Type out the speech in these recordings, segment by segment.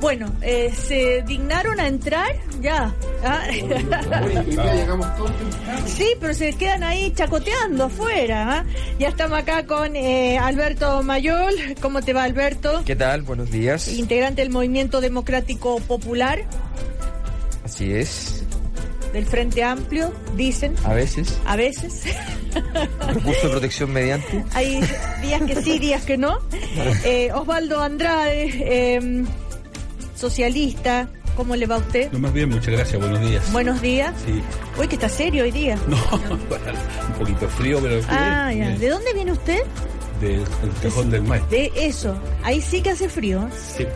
Bueno, eh, se dignaron a entrar ya. ¿ah? Sí, pero se quedan ahí chacoteando afuera. ¿ah? Ya estamos acá con eh, Alberto Mayol. ¿Cómo te va, Alberto? ¿Qué tal? Buenos días. Integrante del Movimiento Democrático Popular Así es. del Frente Amplio, dicen. A veces. A veces. Recurso de protección mediante. Hay días que sí, días que no. Eh, Osvaldo Andrade, eh, socialista. ¿Cómo le va a usted? No, más bien, muchas gracias, buenos días. Buenos días. Sí. Uy, que está serio hoy día. No, un poquito frío, pero... Ah, bien, ya. ¿De dónde viene usted? Del cajón del maestro. De eso. Ahí sí que hace frío. Sí.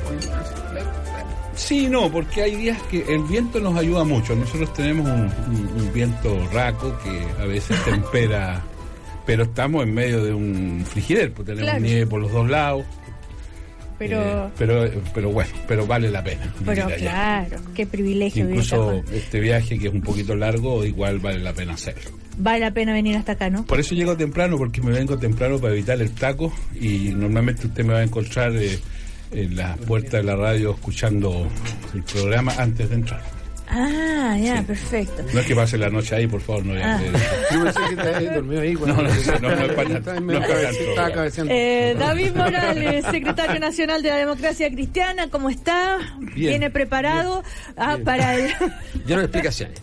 Sí, no, porque hay días que el viento nos ayuda mucho. Nosotros tenemos un, un- un viento raco que a veces tempera, pero estamos en medio de un frigider, pues tenemos Claro. nieve por los dos lados. Pero, eh, pero, pero bueno, pero vale la pena. pero allá. claro, qué privilegio Incluso este viaje que es un poquito largo, igual vale la pena hacerlo. Vale la pena venir hasta acá, ¿no? Por eso llego temprano, porque me vengo temprano para evitar el taco y normalmente usted me va a encontrar eh, en la puerta de la radio escuchando el programa antes de entrar. Ah, ya, perfecto. No es que pase la noche ahí, por favor, no Ah. eh, Yo pensé que te habías dormido ahí. No, no, no, no no. Eh, David Morales, secretario nacional de la democracia cristiana, ¿cómo está? Bien. ¿Viene preparado ah, para el... Yo no explicaciones.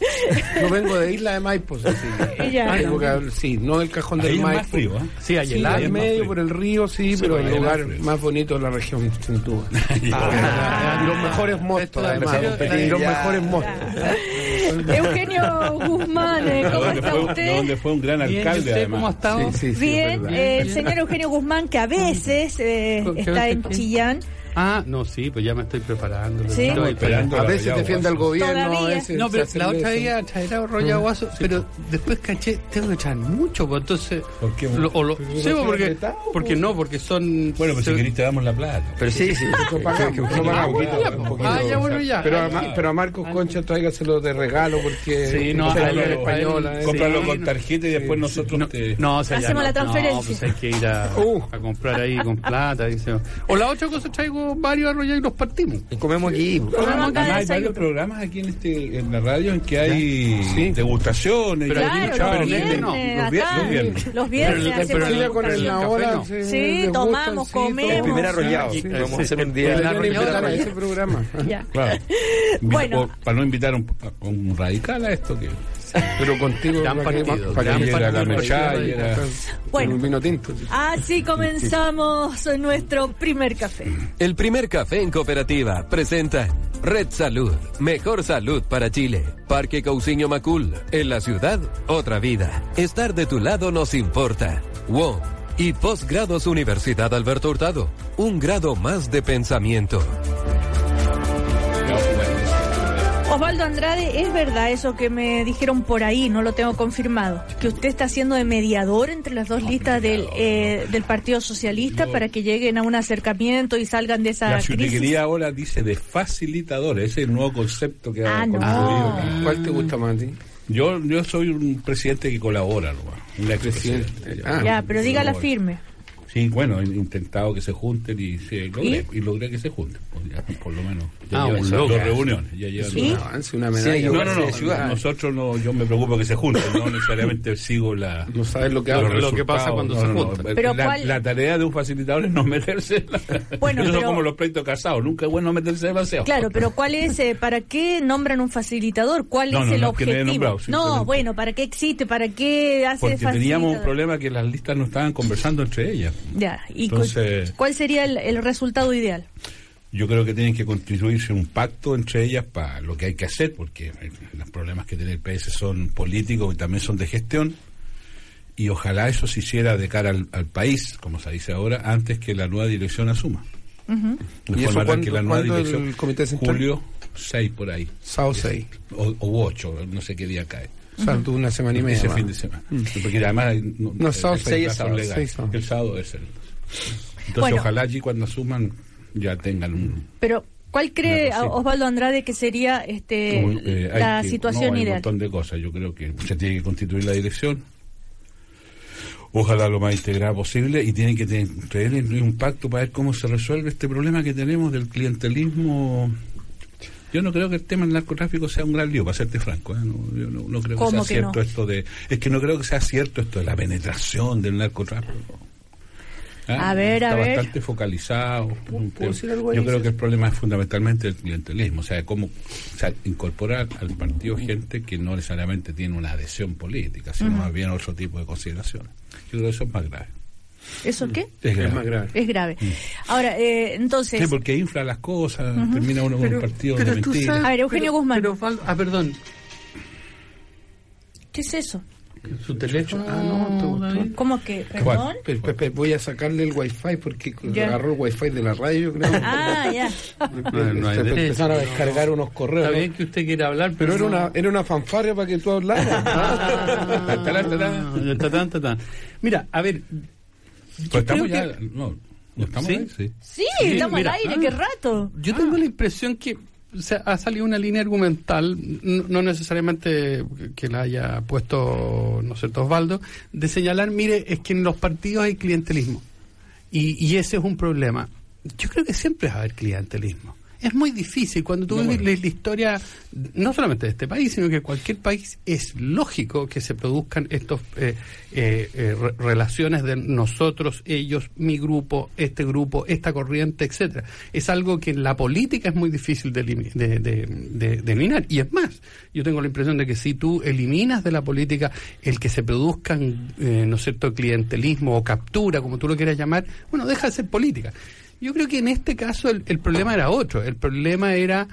No vengo de Isla de Maipo, así. Ya. Hablar- sí, no del cajón del Maipo. más frío, ¿eh? Sí, allá Sí, medio, por el río, sí, Sí, pero el lugar más bonito de la región, sin duda. Ah. Los mejores mostos, además. los mejores mostos. Eugenio Guzmán, eh, ¿cómo Donde está fue, usted? donde fue un gran Bien, ¿y alcalde, usted además. cómo estado? Sí, sí, sí, Bien, eh, el señor Eugenio Guzmán, que a veces eh, ¿Qué- está en? Chillán. Ah, no, sí, pues ya me estoy preparando. Sí. Estoy esperando. A veces defiende al gobierno, Todavía. a veces No, pero se la otra día traerá Roya Guaso, pero después caché, tengo que echar mucho, pues entonces... ¿Por qué? Lo- o lo- Pero sí, no porque, apretado, porque no, porque son... Bueno, pues si querés te damos la plata. Pero sí, sí. Ah, ya, bueno, ya. Pero a, pero a Marcos Concha tráigaselo de regalo porque Sí, no, española. ¿eh? Cómpralo Sí, con no. tarjeta y después nosotros te... No, o sea, ya Hacemos no, la transferencia. No, pues hay que ir a, Uh. a comprar ahí con plata. dice. O la otra cosa, traigo varios arroyos y los partimos. Y comemos aquí. Comemos acá Además, hay varios programas aquí en este en la radio en que hay Sí. degustaciones. Pero Claro, mucho- los este no. viernes, Los vier- acá, los viernes. los viernes Pero- pero con el hora no. se- Sí, tomamos, sí, comemos. El primer arrollado. Sí, Vamos a hacer un día. de- ese programa. Claro. Bueno. Para no invitar a un radical a esto que Pero contigo Gran partido, para gran que partido. llegara la era Bueno. un vino tinto. Así comenzamos nuestro primer café. El primer café en cooperativa presenta Red Salud, mejor salud para Chile. Parque Cousiño Macul, en la ciudad, otra vida. Estar de tu lado nos importa. WOM y Postgrados Universidad Alberto Hurtado, un grado más de pensamiento. Osvaldo Andrade, ¿es verdad eso que me dijeron por ahí? No lo tengo confirmado. Que usted está haciendo de mediador entre las dos listas del, eh, del Partido Socialista para que lleguen a un acercamiento y salgan de esa la crisis. ciudadanía ahora dice de facilitador. Ese es el nuevo concepto que Ah, ha no. construido. ¿Cuál te gusta más a ti? Yo, yo soy un presidente que colabora, ¿no? un expresidente. Ah. Ya, pero dígala firme. Sí, bueno, he intentado que se junten y sí, logré, ¿Y? y logré que se junten. pues ya, por lo menos. Ah, un dos logro. reuniones. Ya llevan ¿Y? Un dos- avance, una Sí, medalla. hay No, no, no, ciudad. Nosotros no, yo me preocupo que se junten, no necesariamente sigo la. No sabes lo que habla. lo que pasa cuando No, se no, no. juntan. Pero la, ¿cuál- la tarea de un facilitador es no meterse. la- Bueno, Eso pero- es como los pleitos casados, nunca es bueno meterse demasiado. Claro, pero ¿cuál es, eh, para qué nombran un facilitador? ¿Cuál No, es no, el objetivo? nombrado, no, bueno, ¿para qué existe? ¿Para qué hace Porque teníamos un facilitador? problema que las listas no estaban conversando entre ellas. Ya, ¿y Entonces- cuál sería el, el resultado ideal? Yo creo que tienen que constituirse un pacto entre ellas para lo que hay que hacer, porque eh, los problemas que tiene el PS son políticos y también son de gestión. Y ojalá eso se hiciera de cara al, al país, como se dice ahora, antes que la nueva dirección asuma. De ¿Y eso forma tal cuándo- que la nueva cuándo el dirección, Comité Central? julio 6 por ahí, Sao 6. o, o 8, no sé qué día cae. O sea, tú una semana y media. Ese más. fin de semana. Porque además no, No, el- sábado el seis es sábado, seis sábado. El sábado es el. Entonces Bueno. ojalá allí cuando asuman ya tengan un Pero, ¿cuál cree. Osvaldo Andrade que sería este Como, eh, la que- situación no, hay ideal? un montón de cosas. Yo creo que se tiene que constituir la dirección. ojalá lo más integrada posible, y tienen que tener un pacto para ver cómo se resuelve este problema que tenemos del clientelismo. Yo no creo que el tema del narcotráfico sea un gran lío, para serte franco. ¿eh? No, yo no, no creo que ¿Cómo sea que cierto no? esto de. Es que no creo que sea cierto esto de la penetración del narcotráfico. ¿Ah? A ver, a Está ver. bastante focalizado. ¿Puedo decir algo ahí? Yo creo que el problema es fundamentalmente el clientelismo, o sea, cómo o sea, incorporar al partido gente que no necesariamente tiene una adhesión política, sino más bien otro tipo de consideraciones. Yo creo que eso es más grave. ¿Eso qué? Es Es más grave. Es grave. Ahora, eh, entonces, Sí, porque infla las cosas, termina uno con un partido de tú mentira. sabes- A ver, Eugenio pero- Guzmán. pero ah, perdón. ¿qué es eso? Su teléfono. Ah, no, tú- David. ¿Cómo que? ¿Cuál? ¿Perdón? Pero, pero, pero, voy a sacarle el wifi porque Ya. agarró el wifi de la radio, yo creo. Ah, ya. No, no hay Se derecho. empezaron a descargar unos correos. Está ¿no? bien que usted quiera hablar, Pero pero, era no- una, era una fanfarria para que tú hablaras. Ah. Mira, a ver. Pues estamos ya, que- no, no estamos ¿Sí? ahí, sí. Sí, Sí, estamos mira, al aire, ah. qué rato. Yo tengo la impresión que o sea, ha salido una línea argumental, no, no necesariamente que la haya puesto, no sé, Osvaldo, de señalar, mire, es que en los partidos hay clientelismo. Y, y ese es un problema. Yo creo que siempre va a haber clientelismo. Es muy difícil. Cuando tú No, ves bueno. la, historia, no solamente de este país, sino que cualquier país, es lógico que se produzcan estos eh, eh, eh, re- relaciones de nosotros, ellos, mi grupo, este grupo, esta corriente, etcétera. Es algo que en la política es muy difícil de- de- de- de eliminar. Y es más, yo tengo la impresión de que si tú eliminas de la política el que se produzcan, eh, ¿no es cierto?, clientelismo o captura, como tú lo quieras llamar, bueno, deja de ser política. Yo creo que en este caso el, el problema era otro. El problema era,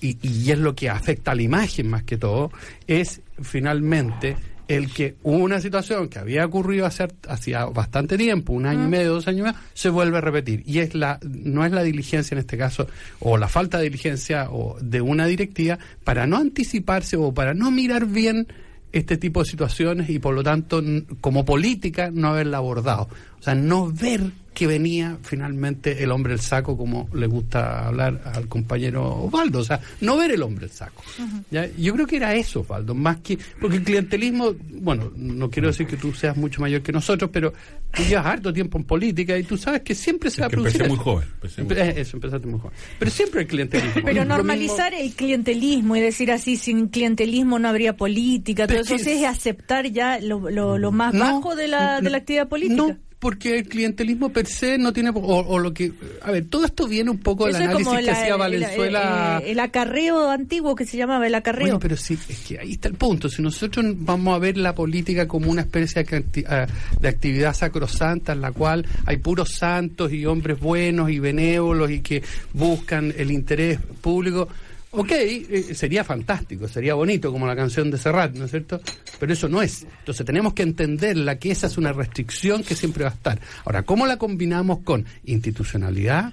y, y es lo que afecta a la imagen más que todo, es finalmente el que una situación que había ocurrido hace, hacía bastante tiempo, un año y medio, dos años y medio, se vuelve a repetir. Y es la, no es la diligencia en este caso, o la falta de diligencia o de una directiva para no anticiparse o para no mirar bien este tipo de situaciones y por lo tanto como política no haberla abordado. O sea, no ver que venía finalmente el hombre el saco como le gusta hablar al compañero Osvaldo. O sea, no ver el hombre el saco. ¿Ya? Yo creo que era eso, Osvaldo, más que... Porque el clientelismo, bueno, no quiero decir que tú seas mucho mayor que nosotros, pero tú llevas harto tiempo en política y tú sabes que siempre se va a producir empecé muy joven, empecé muy Empe- eh, Eso, empezaste muy joven. Pero siempre el clientelismo. Pero normalizar el clientelismo y decir así, sin clientelismo no habría política, todo eso que- es aceptar ya lo, lo, lo más No, bajo de la, de la actividad política. No, porque el clientelismo per se no tiene... O, o lo que... A ver, todo esto viene un poco del análisis como que la- hacía el- Valenzuela... el, el acarreo antiguo que se llamaba el acarreo. Bueno, pero sí, es que ahí está el punto. Si nosotros vamos a ver la política como una especie de, de actividad sacrosanta en la cual hay puros santos y hombres buenos y benévolos y que buscan el interés público, ok, eh, sería fantástico, sería bonito como la canción de Serrat, ¿no es cierto? Pero eso no es. Entonces tenemos que entenderla que esa es una restricción que siempre va a estar. Ahora, ¿cómo la combinamos con institucionalidad?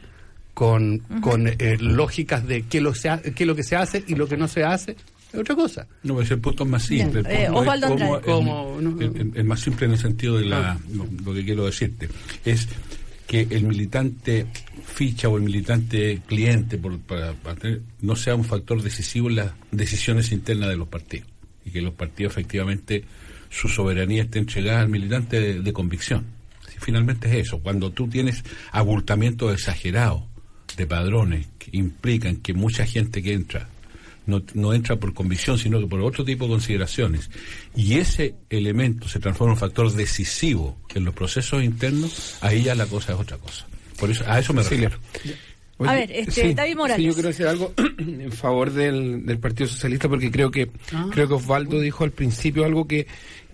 con, con eh, lógicas de qué lo, se ha- qué es lo que se hace y lo que no se hace, es otra cosa. No, pues el punto es más simple. El, Eh, es el-. No, el- el- el más simple en el sentido de la, lo, lo que quiero decirte es que el militante ficha o el militante cliente por- para, no sea un factor decisivo en las decisiones internas de los partidos y que los partidos efectivamente su soberanía esté entregada al militante de, de convicción. Si finalmente es eso, cuando tú tienes abultamiento exagerado de padrones que implican que mucha gente que entra no, no entra por convicción, sino que por otro tipo de consideraciones. Y ese elemento se transforma en un factor decisivo en los procesos internos, ahí ya la cosa es otra cosa. Por eso, a eso me refiero. A ver, este, David Morales. sí, yo quiero decir algo en favor del, del Partido Socialista porque creo que Ah. creo que Osvaldo dijo al principio algo que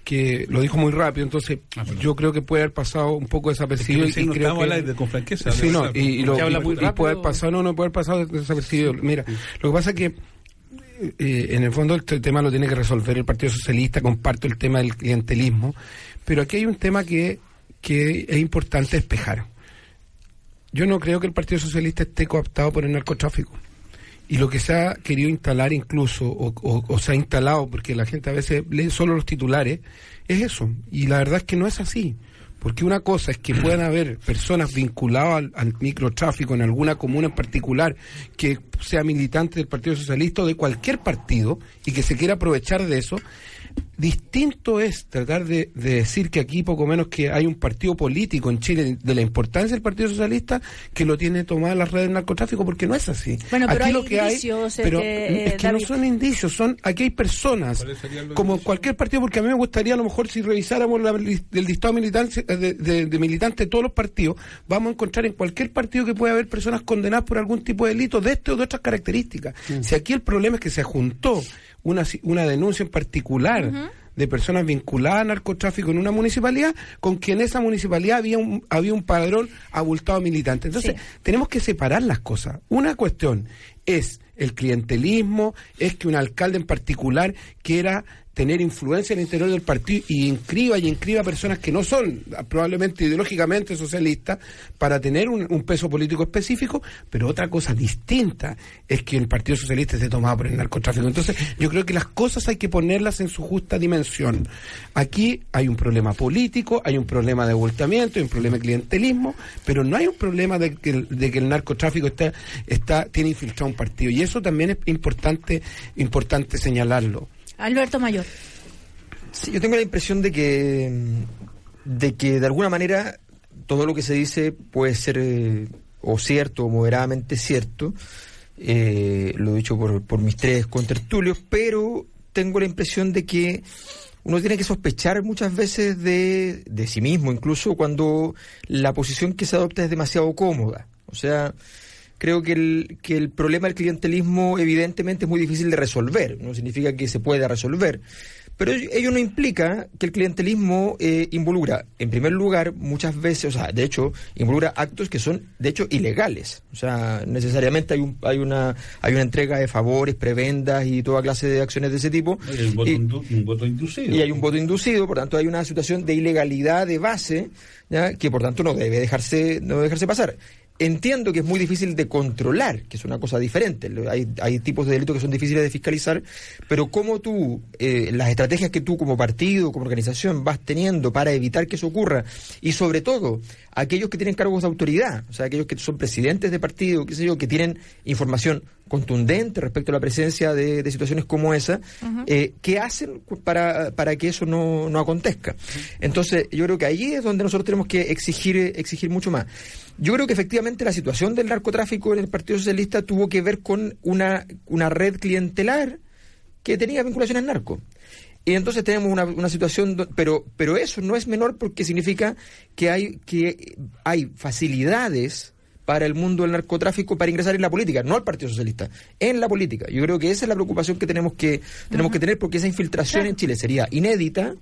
que lo dijo muy rápido, entonces yo creo que puede haber pasado un poco desapercibido Es que y no creo estamos que al aire con franqueza, sí, no, y, y lo, y- puede haber pasado, no, no puede haber pasado desapercibido. Mira, lo que pasa es que eh, en el fondo este tema lo tiene que resolver el Partido Socialista, comparto el tema del clientelismo, pero aquí hay un tema que, que es importante despejar. Yo no creo que el Partido Socialista esté cooptado por el narcotráfico. Y lo que se ha querido instalar incluso, o, se ha instalado, porque la gente a veces lee solo los titulares, es eso. Y la verdad es que no es así. Porque una cosa es que puedan haber personas vinculadas al, al microtráfico en alguna comuna en particular que sea militante del Partido Socialista o de cualquier partido y que se quiera aprovechar de eso. Distinto es tratar de, de decir que aquí poco menos que hay un partido político en Chile de la importancia del Partido Socialista que lo tiene tomada las redes del narcotráfico, porque no es así. Bueno, pero aquí hay lo que indicios, hay, pero este, es que no son indicios, son aquí hay personas, ¿Cuáles serían los como indicios? cualquier partido, porque a mí me gustaría a lo mejor si revisáramos la, el listado militante, de, de- de militantes de todos los partidos, vamos a encontrar en cualquier partido que pueda haber personas condenadas por algún tipo de delito de este o de otras características. Si aquí el problema es que se juntó una, una denuncia en particular de personas vinculadas al narcotráfico en una municipalidad, con que en esa municipalidad había un, había un padrón abultado militante. Entonces, Sí. tenemos que separar las cosas. Una cuestión es el clientelismo, es que un alcalde en particular quiera tener influencia en el interior del partido y inscriba y inscriba personas que no son ah, probablemente ideológicamente socialistas para tener un, peso político específico, pero otra cosa distinta es que el Partido Socialista esté tomado por el narcotráfico. Entonces, yo creo que las cosas hay que ponerlas en su justa dimensión. Aquí hay un problema político, hay un problema de abultamiento, hay un problema de clientelismo, pero no hay un problema de que de que el narcotráfico está, está, tiene infiltrado un partido. Y eso también es importante, importante señalarlo. Alberto Mayor. Sí, yo tengo la impresión de que, de que de alguna manera todo lo que se dice puede ser eh, o cierto o moderadamente cierto. Eh, lo he dicho por, por mis tres contertulios, pero tengo la impresión de que uno tiene que sospechar muchas veces de, de sí mismo, incluso cuando la posición que se adopta es demasiado cómoda. O sea, creo que el, que el problema del clientelismo evidentemente es muy difícil de resolver, no significa que se pueda resolver, pero ello no implica que el clientelismo eh, involucra, en primer lugar, muchas veces, o sea, de hecho, involucra actos que son, de hecho, ilegales. O sea, necesariamente hay, un, hay, una, hay una entrega de favores, prebendas y toda clase de acciones de ese tipo. Hay un voto, Y- indu- un voto inducido. y hay un voto inducido, por tanto hay una situación de ilegalidad de base, ¿ya? que por tanto no debe dejarse, no debe dejarse pasar. Entiendo que es muy difícil de controlar, que es una cosa diferente. Hay, hay tipos de delitos que son difíciles de fiscalizar, pero cómo tú, eh, las estrategias que tú como partido, como organización vas teniendo para evitar que eso ocurra, y sobre todo aquellos que tienen cargos de autoridad, o sea, aquellos que son presidentes de partido, qué sé yo, que tienen información contundente respecto a la presencia de, de situaciones como esa, eh, ¿qué hacen para, para que eso no, no acontezca? Entonces, yo creo que ahí es donde nosotros tenemos que exigir, exigir mucho más. Yo creo que efectivamente la situación del narcotráfico en el Partido Socialista tuvo que ver con una, una red clientelar que tenía vinculaciones al narco. Y entonces tenemos una, una situación, do- pero, pero eso no es menor porque significa que hay, que hay facilidades para el mundo del narcotráfico para ingresar en la política, no al Partido Socialista, en la política. Yo creo que esa es la preocupación que tenemos que, tenemos que tener porque esa infiltración en Chile sería inédita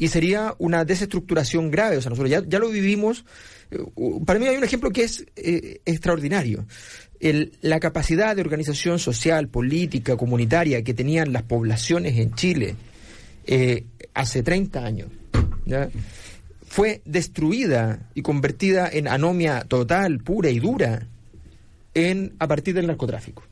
y sería una desestructuración grave. O sea, nosotros ya, lo vivimos. Eh, Para mí hay un ejemplo que es eh, extraordinario. La capacidad de organización social, política, comunitaria que tenían las poblaciones en Chile eh, hace 30 años fue destruida y convertida en anomia total, pura y dura en, a partir del narcotráfico.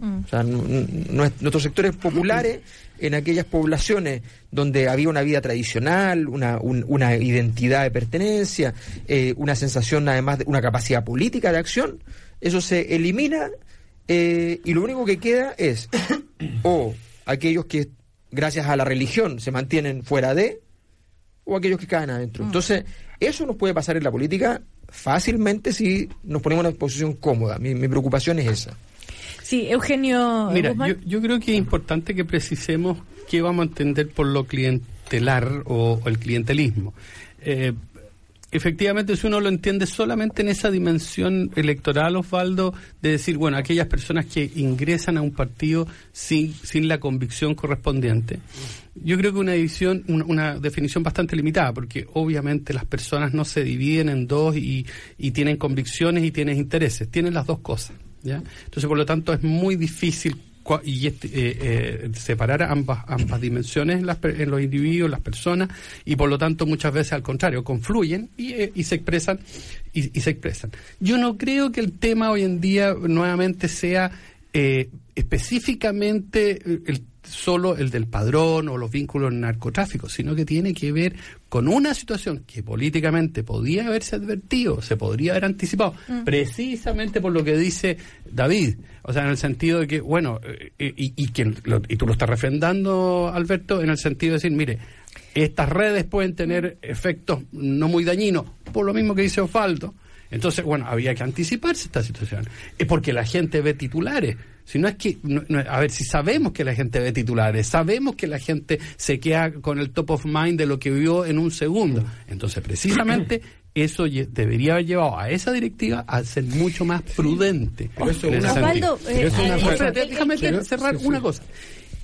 O sea, nu- nu- nues- nuestros sectores populares, en aquellas poblaciones donde había una vida tradicional, una, un- una identidad de pertenencia, eh, una sensación además de una capacidad política de acción, eso se elimina eh, y lo único que queda es o aquellos que gracias a la religión se mantienen fuera de, o aquellos que caen adentro. Entonces, eso nos puede pasar en la política fácilmente si nos ponemos en una posición cómoda. Mi, mi preocupación es esa. Sí, Eugenio Mira, yo, yo creo que es importante que precisemos qué vamos a entender por lo clientelar o, o el clientelismo. Eh, efectivamente, si uno lo entiende solamente en esa dimensión electoral, Osvaldo, de decir, bueno, aquellas personas que ingresan a un partido sin, sin la convicción correspondiente, yo creo que una, división, una, una definición bastante limitada, porque obviamente las personas no se dividen en dos y, y tienen convicciones y tienen intereses, tienen las dos cosas. ¿Ya? Entonces, por lo tanto, es muy difícil este, eh, eh, separar ambas ambas dimensiones en, las, en los individuos, las personas, y por lo tanto muchas veces al contrario, confluyen y, eh, y se expresan y, y se expresan. Yo no creo que el tema hoy en día nuevamente sea específicamente el solo el del padrón o los vínculos en narcotráfico, sino que tiene que ver con una situación que políticamente podía haberse advertido, se podría haber anticipado, precisamente por lo que dice David. O sea, en el sentido de que, bueno, eh, y, y, quien lo- y tú lo estás refrendando, Alberto, en el sentido de decir, mire, estas redes pueden tener efectos no muy dañinos, por lo mismo que dice Osvaldo. Entonces, bueno, había que anticiparse esta situación. Es porque la gente ve titulares. Si no es que, no- no- a ver, si sabemos que la gente ve titulares, sabemos que la gente se queda con el top of mind de lo que vio en un segundo. Entonces, precisamente, eso debería haber llevado a esa directiva a ser mucho más prudente. Pero eso. Osvaldo, eh, eh, déjame cerrar sí, sí. una cosa.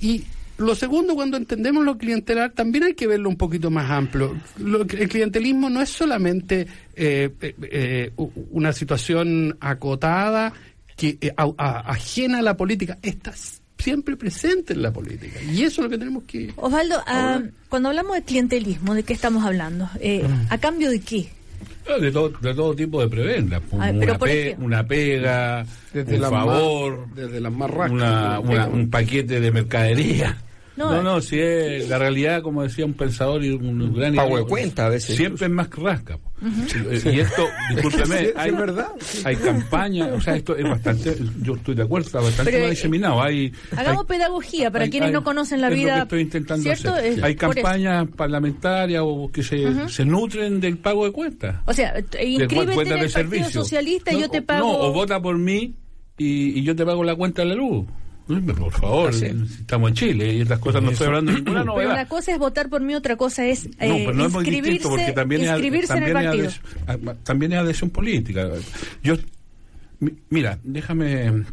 Y lo segundo, cuando entendemos lo clientelar, también hay que verlo un poquito más amplio. Lo- el clientelismo no es solamente eh, eh, eh, una situación acotada que eh, a- a- ajena a la política, está siempre presente en la política. Y eso es lo que tenemos que... Osvaldo, ah, cuando hablamos de clientelismo, ¿de qué estamos hablando? Eh, Mm. ¿A cambio de qué? Ah, De todo, de todo tipo de prebendas. Ah, pero una, por pe- ejemplo. una pega, Desde un favor, más- desde las más rascas. una, una- un paquete de mercadería. No, No, no, si es la realidad, como decía un pensador y un gran Pago de cuenta a veces. Siempre es más que rasca. po. Y esto, discúlpeme, Sí, hay, es verdad. hay campañas, o sea, esto es bastante, yo estoy de acuerdo, está bastante Pero, mal eh, diseminado. Hay, Hagamos hay- pedagogía para hay- quienes no conocen la es lo vida. que estoy intentando ¿cierto? hacer. Hay campañas parlamentarias o que se, se nutren del pago de cuentas. O sea, de inscríbete en el Partido. Socialista y No, yo te pago. No, o vota por mí y, y yo te pago la cuenta de la luz. Pero Por favor, estamos en Chile y estas cosas no estoy hablando de ninguna Pero novedad. una cosa es votar por mí, otra cosa es eh, No, pero inscribirse, porque también es, también en el es partido. adhesión- ah, también es adhesión política. Yo, mi- mira, déjame.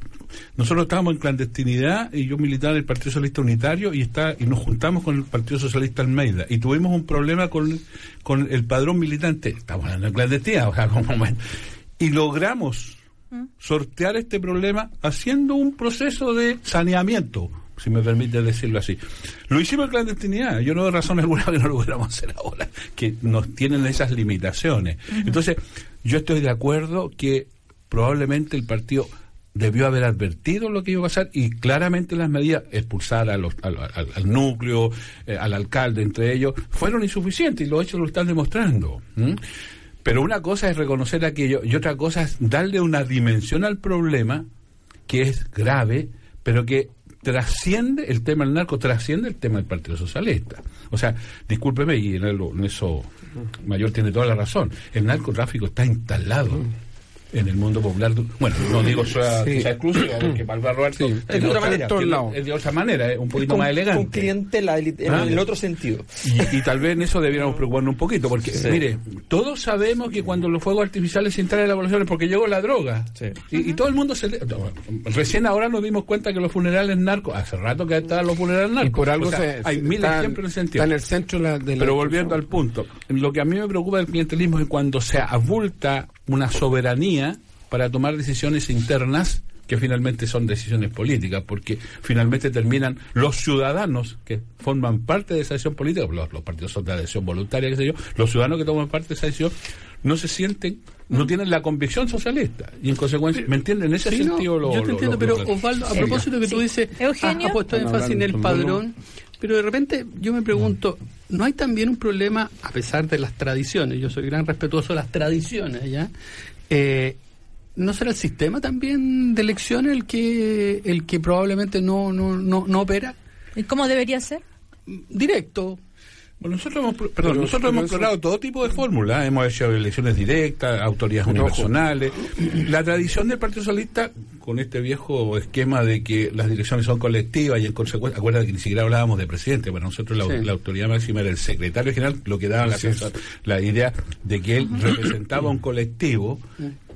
Nosotros estábamos en clandestinidad y yo militaba en el Partido Socialista Unitario y está y nos juntamos con el Partido Socialista Almeida y tuvimos un problema con, con el padrón militante. Estamos de clandestinidad, o sea, como, y logramos sortear este problema haciendo un proceso de saneamiento, si me permite decirlo así. Lo hicimos en clandestinidad, yo no veo razón alguna que no lo pudiéramos hacer ahora, que nos tienen esas limitaciones. Entonces, yo estoy de acuerdo que probablemente el partido debió haber advertido lo que iba a pasar y claramente las medidas, expulsar a los- al, al- al núcleo, eh, al alcalde, entre ellos, fueron insuficientes y los hechos lo están demostrando. Pero una cosa es reconocer aquello y otra cosa es darle una dimensión al problema que es grave, pero que trasciende el tema del narco, trasciende el tema del Partido Socialista. O sea, discúlpeme, y en, eso Mayor tiene toda la razón, el narcotráfico está instalado en el mundo popular. Bueno, no digo sea, Sí. sea exclusivo, porque para Roberto Sí. es de otra manera. es de otra manera, un poquito con, más con elegante. clientela en Ah. el otro sentido. Y, y tal vez en eso debiéramos preocuparnos un poquito, porque, Sí. mire, todos sabemos que cuando los fuegos artificiales se instalan en la población es porque llegó la droga. Sí. Y, y todo el mundo se... le- Recién ahora nos dimos cuenta que los funerales narcos, hace rato que estaban los funerales narcos. Y por algo O sea, se, hay se- mil está- ejemplos en ese sentido. Está en el centro de la, de la Pero volviendo al punto, lo que a mí me preocupa del clientelismo es cuando se abulta una soberanía para tomar decisiones internas que finalmente son decisiones políticas, porque finalmente terminan los ciudadanos que forman parte de esa decisión política, los, los partidos son de adhesión voluntaria, qué sé yo, los ciudadanos que toman parte de esa decisión no se sienten, no tienen la convicción socialista, y en consecuencia, ¿me entienden? En ese Sí, no, sentido lo... yo te lo- entiendo, lo- pero lo- Osvaldo, a propósito que tú Sí. dices, Eugenio. has ha puesto énfasis en el padrón, pero de repente yo me pregunto, ¿no hay también un problema, a pesar de las tradiciones, yo soy gran respetuoso de las tradiciones, ¿ya? Eh, ¿No será el sistema también de elecciones el que el que probablemente no, no, no, no opera? ¿Y cómo debería ser? Directo, Bueno, nosotros hemos, perdón, Pero- nosotros pero hemos eso- explorado todo tipo de fórmulas. Hemos hecho elecciones directas, autoridades ojo. unipersonales. La tradición del Partido Socialista, con este viejo esquema de que las direcciones son colectivas y en consecuencia, acuérdate que ni siquiera hablábamos de presidente. Bueno, nosotros la, Sí. la autoridad máxima era el secretario general, lo que daba la idea de que él representaba un colectivo.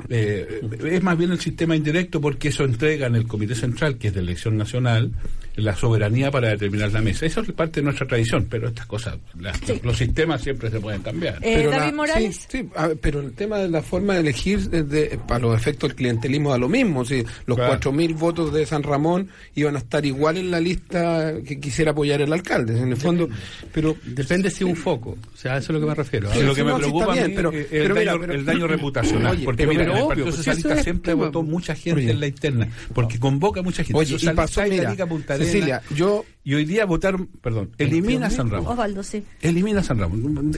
Eh, es más bien el sistema indirecto porque eso entrega en el Comité Central, que es de elección nacional, la soberanía para determinar la mesa. Eso es parte de nuestra tradición, pero estas cosas, las- Sí. los sistemas siempre se pueden cambiar. Eh, Pero David la- Morales. Sí, sí, a ver, pero el tema de la forma de elegir, de- para los efectos del clientelismo, da lo mismo. Si los Claro. 4.000 votos de San Ramón iban a estar igual en la lista que quisiera apoyar el alcalde, en el fondo. Pero depende si un foco, o sea, a eso es lo que me refiero. Sí, lo que sí, me preocupa a bien, mí pero- es pero el, mira, daño, pero- el daño reputacional. Oye, porque pero- mira, pero el obvio, Partido Socialista siempre tema- votó mucha gente Oye. en la interna, porque convoca mucha gente. Oye, y pasó, mira, Cecilia, yo Y hoy día votaron, perdón, elimina San Ramón. Osvaldo, sí. Elimina San Ramón.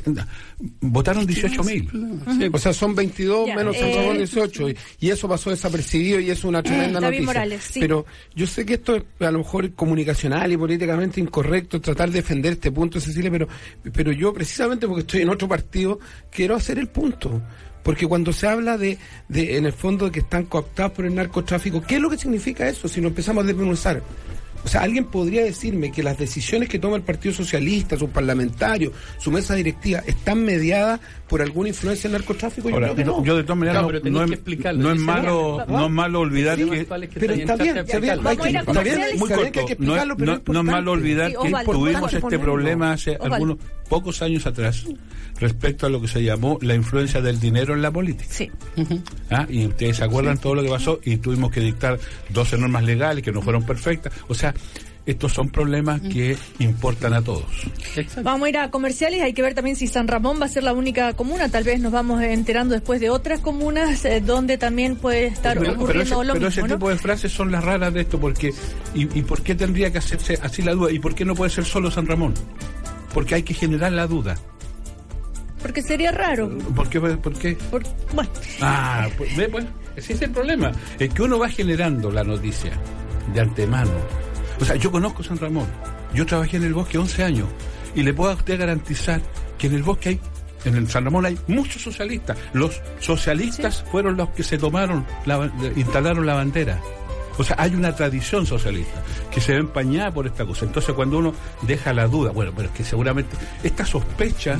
Votaron 18 mil. Sí, o sea, son 22 Ya, menos San eh, Ramón 18 y, y eso pasó desapercibido y es una tremenda David noticia. Morales, sí. Pero yo sé que esto es a lo mejor comunicacional y políticamente incorrecto tratar de defender este punto, Cecilia, pero, pero yo precisamente porque estoy en otro partido quiero hacer el punto. Porque cuando se habla de, de, en el fondo, de que están cooptados por el narcotráfico, ¿qué es lo que significa eso si lo empezamos a desmenuzar? O sea, alguien podría decirme que las decisiones que toma el Partido Socialista, sus parlamentarios, su mesa directiva, están mediadas por alguna influencia del narcotráfico. Yo Ahora, creo que no. yo de todas maneras Claro, no, no es, no es malo, no es malo olvidar Sí, que Pero está está bien, está bien, hay que, está bien, muy corto. que No, explicarlo, es- pero no- es no es importante. malo olvidar Sí, que tuvimos este ponerlo. problema hace algunos pocos años atrás respecto a lo que se llamó la influencia del dinero en la política. Sí. ¿Ah? Y ustedes se acuerdan todo lo que pasó y tuvimos que dictar 12 normas legales que no fueron perfectas. O sea, estos son problemas que importan a todos. Exacto. Vamos a ir a comerciales, hay que ver también si San Ramón va a ser la única comuna, tal vez nos vamos enterando después de otras comunas eh, donde también puede estar Pero, pero ocurriendo ese, lo pero mismo, ese ¿no? tipo de frases son las raras de esto, porque ¿y, ¿y por qué tendría que hacerse así la duda? ¿Y por qué no puede ser solo San Ramón? Porque hay que generar la duda. Porque sería raro. ¿Por qué? ¿Por qué? Por- bueno, Ah, pues, ve, pues, ese es el problema. Es que uno va generando la noticia de antemano. O sea, yo conozco San Ramón. Yo trabajé en el bosque 11 años y le puedo a usted garantizar que en el bosque hay, en el San Ramón hay muchos socialistas. Los socialistas fueron los que se tomaron, la, instalaron la bandera. O sea, hay una tradición socialista que se ve empañada por esta cosa. Entonces, cuando uno deja la duda, bueno, pero es que seguramente esta sospecha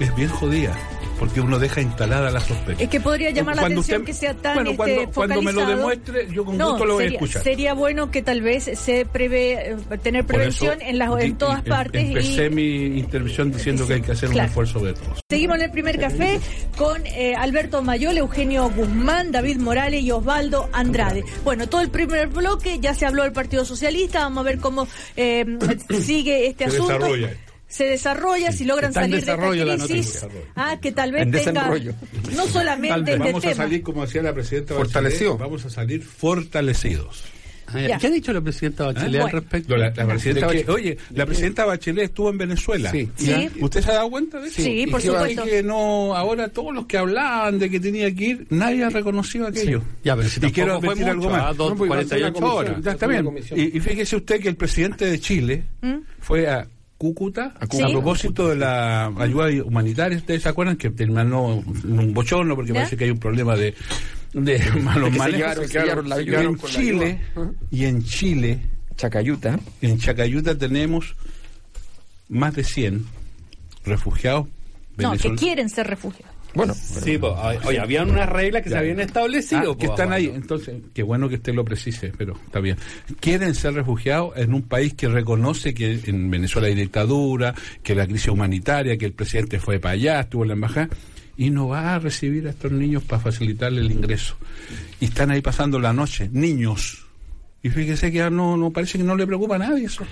es bien jodida, porque uno deja instalada la sospecha. es que podría llamar la Cuando atención usted- que sea tan bueno, este, cuando, cuando me lo focalizado. demuestre, yo con No, gusto lo voy sería, a escuchar. sería bueno que tal vez se prevé eh, tener prevención eso en, las, en todas em- partes. Empecé y mi intervención diciendo que hay que hacer Claro. un esfuerzo de todos. Seguimos en el primer café con eh, Alberto Mayol, Eugenio Guzmán, David Morales y Osvaldo Andrade. Bueno, todo el primer bloque ya se habló del Partido Socialista, vamos a ver cómo eh, sigue este Se asunto. desarrolla. Se desarrolla, si logran salir de esta crisis, ah, que tal vez En tenga no solamente este Vamos a tema. salir, como decía la presidenta Fortalecido. Bachelet, vamos a salir fortalecidos. Ah, ya. ¿Qué ha dicho la presidenta Bachelet Ah, al bueno. respecto? La, la presidenta. Bachelet- oye, la presidenta Bachelet estuvo en Venezuela. Sí. Sí. ¿Usted se ha dado cuenta de eso? Sí, por ¿Y qué va- supuesto. Que no, ahora todos los que hablaban de que tenía que ir, nadie ha reconocido aquello. Ya, pero si y quiero decir algo mucho, más. ah, dos- No, pues, 48 va a ser una horas. Ya está bien. Y, y fíjese usted que el presidente de Chile ¿Mm? fue a Cúcuta a, Sí. propósito de la ayuda humanitaria. ¿Ustedes se acuerdan que terminó en un bochorno porque ¿Ya? parece que hay un problema de, de malos manejos? en Chile, ayuda. y en Chile, Chacayuta. en Chacayuta tenemos más de 100 refugiados No, que quieren ser refugiados. Bueno, Sí, pues, oye, habían unas reglas que se habían establecido. Ah, que están ahí. Entonces, qué bueno que usted lo precise, pero está bien. Quieren ser refugiados en un país que reconoce que en Venezuela hay dictadura, que la crisis humanitaria, que el presidente fue para allá, estuvo en la embajada, y no va a recibir a estos niños para facilitarle el ingreso. Y están ahí pasando la noche, niños. Y fíjese que no, no parece que no le preocupa a nadie eso.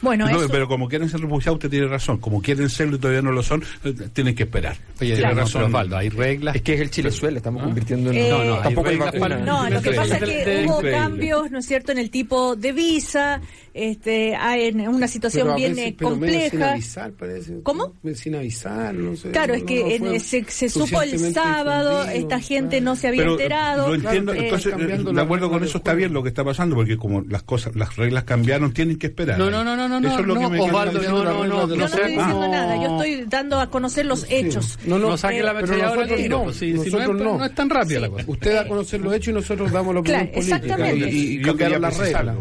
Bueno, No, eso- pero como quieren ser refugiados, usted tiene razón. Como quieren serlo y todavía no lo son, eh, tienen que esperar. Oye, tiene no, razón. Osvaldo, hay reglas. es que es el Chilezuela, estamos convirtiendo en. Eh, No, no, tampoco hay reglas para- No, lo que pasa es que hubo cambios, ¿no es cierto?, en el tipo de visa, este, en una situación Pero a bien veces- eh, pero medio Sin compleja. avisar, parece. ¿Cómo? Sin avisar, no sé. Claro, no- es que no en- fue se, se supo el sábado, esta gente claro. no se había Pero, enterado. Lo entiendo, eh, entonces, eh, de acuerdo con eso está bien lo que está pasando, porque como las cosas, las reglas cambiaron, tienen que esperar. No, no, no, no, no, Eso es lo no, que me Osvaldo, no, no, no, no, yo no estoy diciendo no. nada, yo estoy dando a conocer los hechos. No, no, No saque eh, la tiro, no, pues, si- no es- tan rápida la cosa. Usted da a conocer los hechos y nosotros damos la opinión política. exactamente. Y, cambiaron las reglas.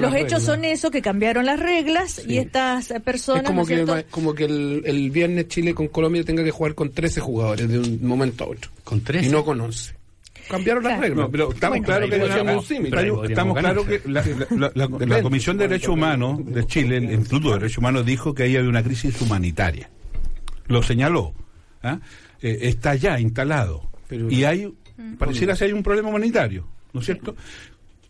Los las hechos reglas. son eso, que cambiaron las reglas y estas personas, Es como ¿no es que, cierto? va- como que el, el viernes Chile con Colombia tenga que jugar con 13 jugadores de un momento a otro. Con 13. Y no con 11. Cambiaron las reglas. No, pero estamos Bueno, claros que podríamos- podríamos estamos claros que la, la- la- la Comisión de Derechos Humanos de Chile, el Instituto de Derechos Humanos, dijo que ahí había una crisis humanitaria. Lo señaló. ¿ah? Eh, está ya instalado. Pero- y hay, pareciera ser hay un problema humanitario, ¿no es cierto?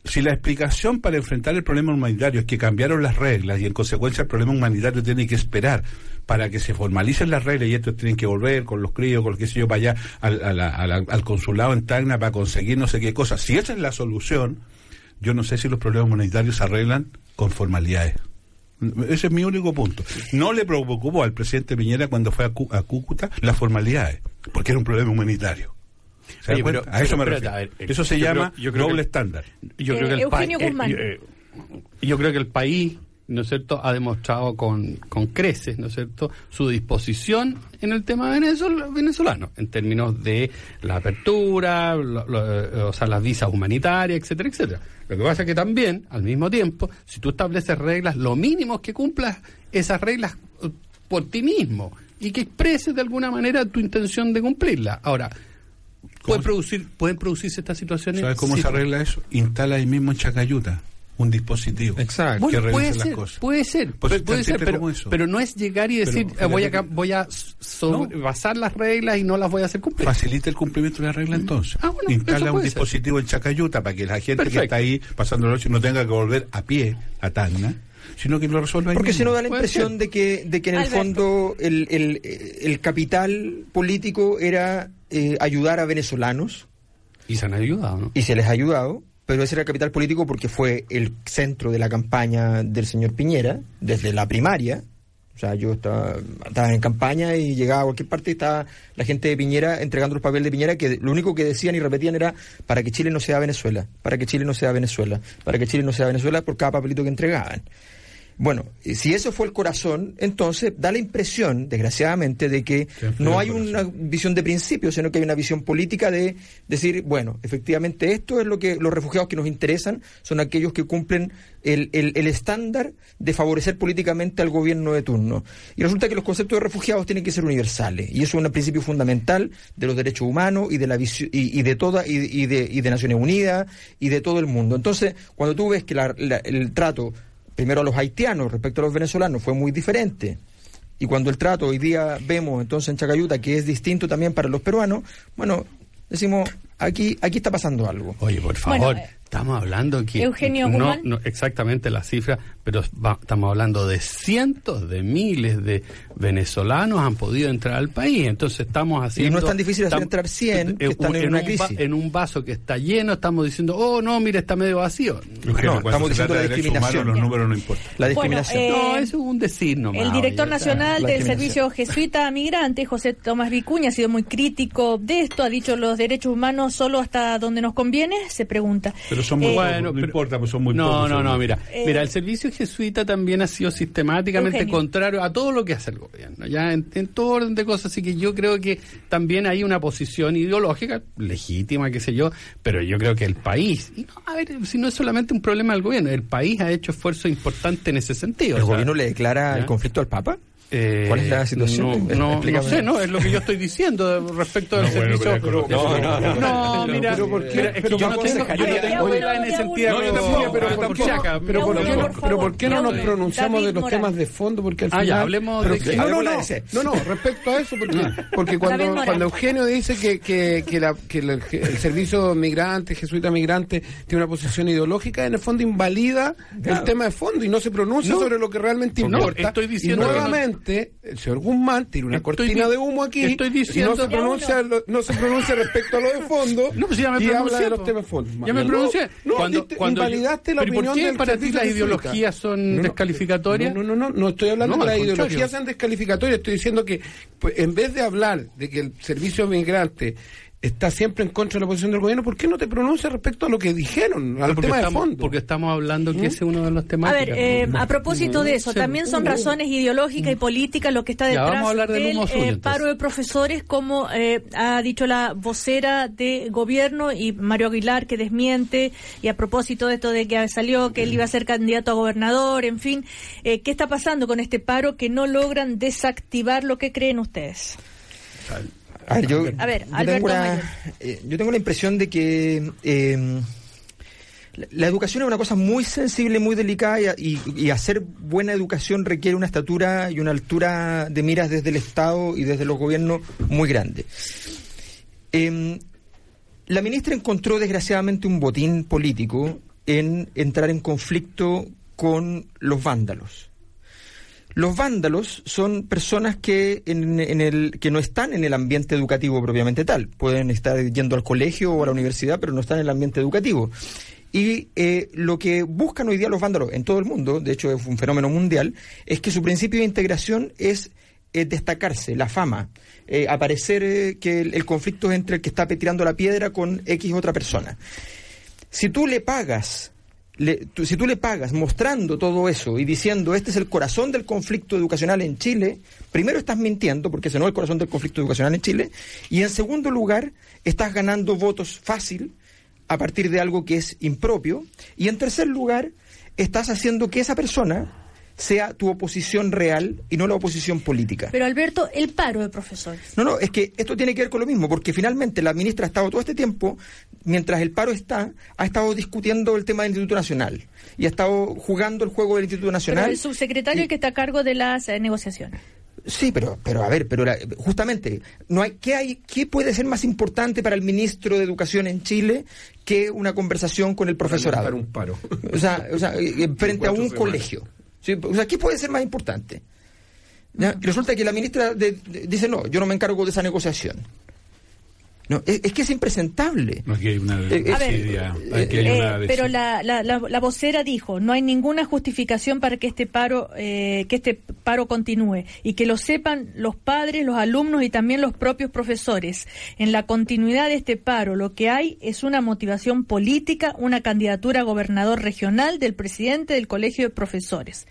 Si la explicación para enfrentar el problema humanitario es que cambiaron las reglas y en consecuencia el problema humanitario tiene que esperar para que se formalicen las reglas y estos tienen que volver con los críos, con que sé yo, para allá al, al consulado en Tacna para conseguir no sé qué cosa. Si esa es la solución, yo no sé si los problemas humanitarios se arreglan con formalidades. Ese es mi único punto. No le preocupó al presidente Piñera cuando fue a, a Cúcuta las formalidades, porque era un problema humanitario. ¿Se da Oye, cuenta? pero- a eso pero me refiero. a ver, eh, eso se yo llama creo- yo creo doble que- estándar. Yo Eh, creo que el Eugenio país. Guzmán. yo, eh, yo creo que el país, ¿no es cierto?, ha demostrado con, con creces, ¿no es cierto?, su disposición en el tema venezol- venezolano, en términos de la apertura, lo- lo- eh, o sea, las visas humanitarias, etcétera, etcétera. Lo que pasa es que también, al mismo tiempo, si tú estableces reglas, lo mínimo es que cumplas esas reglas eh, por ti mismo y que expreses de alguna manera tu intención de cumplirlas. Ahora, pueden, producir, pueden producirse estas situaciones. ¿Sabes cómo Sí. se arregla eso? Instala ahí mismo en Chacayuta un dispositivo. Exacto. que Bueno, revise puede las ser, cosas. puede ser, Pues pu- es puede ser, pero, no es llegar y decir, Pero, eh, voy, a, voy a sobrepasar las reglas y no las voy a hacer cumplir. Facilita el cumplimiento de la regla entonces. Ah, bueno, Instala un ser. dispositivo en Chacayuta para que la gente que está ahí pasando la noche no tenga que volver a pie a Tacna, sino que lo resuelva ahí Porque si no da la impresión de que, de que en el Alberto. fondo el, el, el capital político era eh, ayudar a venezolanos Y se han ayudado, ¿no? y se les ha ayudado, pero ese era el capital político porque fue el centro de la campaña del señor Piñera desde la primaria. O sea, yo estaba, en campaña y llegaba a cualquier parte y estaba la gente de Piñera entregando los papeles de Piñera que lo único que decían y repetían era para que Chile no sea Venezuela, para que Chile no sea Venezuela, para que Chile no sea Venezuela por cada papelito que entregaban. Bueno, si eso fue el corazón, entonces da la impresión, desgraciadamente, de que no hay una visión de principio, sino que hay una visión política de decir, bueno, efectivamente esto es lo que los refugiados que nos interesan son aquellos que cumplen el, el- el estándar de favorecer políticamente al gobierno de turno. Y resulta que los conceptos de refugiados tienen que ser universales, y eso es un principio fundamental de los derechos humanos y de la visión y, y de toda y, y de, y de Naciones Unidas y de todo el mundo. Entonces, cuando tú ves que la- la- el trato primero a los haitianos respecto a los venezolanos fue muy diferente. Y cuando el trato hoy día vemos entonces en Chacayuta que es distinto también para los peruanos, bueno, decimos, aquí, aquí está pasando algo. Oye, por favor, Bueno, eh, estamos hablando que... Eugenio no, no exactamente la cifra, pero va- estamos hablando de cientos de miles de venezolanos han podido entrar al país. Entonces estamos haciendo... no es tan difícil hacer entrar 100 que eh, están en una un va- crisis. en un vaso que está lleno, estamos diciendo, oh, no, mire, está medio vacío. Eugenio, No, cuando estamos diciendo la discriminación. humanos, los números no importan. La Bueno, discriminación. eh, no, eso es un decir nomás. El director oye, nacional del. Servicio Jesuita Migrante, José Tomás Vicuña, ha sido muy crítico de esto. Ha dicho los derechos humanos solo hasta donde nos conviene, se pregunta. Pero son muy Eh, pocos, Bueno, no pero- importa, pues son muy no, pocos. No, no, mira, Eh, mira, el servicio jesuita también ha sido sistemáticamente Eugenio. contrario a todo lo que hace el gobierno, ya en, en todo orden de cosas, así que yo creo que también hay una posición ideológica legítima, qué sé yo, pero yo creo que el país, y no, a ver, si no es solamente un problema del gobierno, el país ha hecho esfuerzos importantes en ese sentido. ¿El o sea, gobierno le declara ¿ya? el conflicto al Papa? Eh, ¿Cuál es la situación? No, no, no sé, no, es lo que yo estoy diciendo respecto del No, bueno, servicio. pero- No, no, no. No, mira, Pero ¿por qué? mira, es que yo no ¿por qué tengo, yo no tengo en ese. No, tampoco, pero por ¿por si qué, no, por pero ¿por qué no favor. nos pronunciamos de los temas de fondo? Porque al Ah, ya, final... hablemos pero de no, no, no, no, no, respecto a eso, porque, porque David cuando, cuando Eugenio dice que, que, que, la- que el, el servicio migrante, jesuita migrante, tiene una posición ideológica, en el fondo invalida el tema de fondo y no se pronuncia No. sobre lo que realmente No, importa. estoy diciendo y no- nuevamente, el señor Guzmán tiene una Estoy cortina de humo aquí estoy y diciendo- no se pronuncia, lo- no se pronuncia respecto a lo de fondo No, pues ya me y habla de los temas de fondo. Ya me No, pronuncié. No, Cuando- cuando yo- invalidaste la ¿Pero ¿y opinión por qué del para ti las ideologías son No, no, descalificatorias? No, no, no, no estoy hablando No, al las ideologías sean descalificatorias, estoy diciendo que pues, en vez de hablar de que el servicio migrante está siempre en contra de la posición del gobierno, ¿por qué no te pronuncias respecto a lo que dijeron, al porque, tema de fondo? porque estamos hablando que ese es uno de los A temas. ver, eh, a propósito de eso, también son razones ideológicas y políticas lo que está detrás vamos a hablar del del humo suyo, eh, paro de profesores, como eh, ha dicho la vocera de gobierno y Mario Aguilar que desmiente, y a propósito de esto de que salió que él iba a ser candidato a gobernador, en fin, eh, ¿qué está pasando con este paro que no logran desactivar lo que creen ustedes? A ver, yo, A ver, yo tengo, una, eh, yo tengo la impresión de que eh, la, la educación es una cosa muy sensible, muy delicada y, y- y hacer buena educación requiere una estatura y una altura de miras desde el Estado y desde los gobiernos muy grande. Em, la ministra encontró desgraciadamente un botín político en entrar en conflicto con los vándalos. Los vándalos son personas que, en, en el, que no están en el ambiente educativo propiamente tal. Pueden estar yendo al colegio o a la universidad, pero no están en el ambiente educativo. Y eh, lo que buscan hoy día los vándalos en todo el mundo, de hecho es un fenómeno mundial, es que su principio de integración es destacarse, la fama, eh, aparecer eh, que el, el conflicto es entre el que está tirando la piedra con X otra persona. Si tú le pagas, le- si tú le pagas mostrando todo eso y diciendo este es el corazón del conflicto educacional en Chile, primero estás mintiendo porque ese no es el corazón del conflicto educacional en Chile, y en segundo lugar estás ganando votos fácil a partir de algo que es impropio, y en tercer lugar estás haciendo que esa persona sea tu oposición real y no la oposición política. Pero Alberto, el paro de profesores. No, no, es que esto tiene que ver con lo mismo, porque finalmente la ministra ha estado todo este tiempo, mientras el paro está, ha estado discutiendo el tema del Instituto Nacional y ha estado jugando el juego del Instituto Pero Nacional. el subsecretario Y- que está a cargo de las eh, negociaciones. Sí, pero, pero a ver, pero la- justamente, no hay, ¿qué, hay, ¿qué puede ser más importante para el ministro de Educación en Chile que una conversación con el profesorado? Para un paro. O sea, o sea, eh, frente a un semanas. colegio. Sí, o ¿qué puede ser más importante? Resulta que la ministra dice, no, yo no me encargo de esa negociación. No, es, es que es impresentable. Aquí hay una Eh, eh, A ver, desidia, aquí hay Eh, una pero desidia. la, la, la, la vocera dijo, no hay ninguna justificación para que este paro eh, que este paro continúe y que lo sepan los padres, los alumnos y también los propios profesores. En la continuidad de este paro, lo que hay es una motivación política, una candidatura a gobernador regional del presidente del Colegio de Profesores.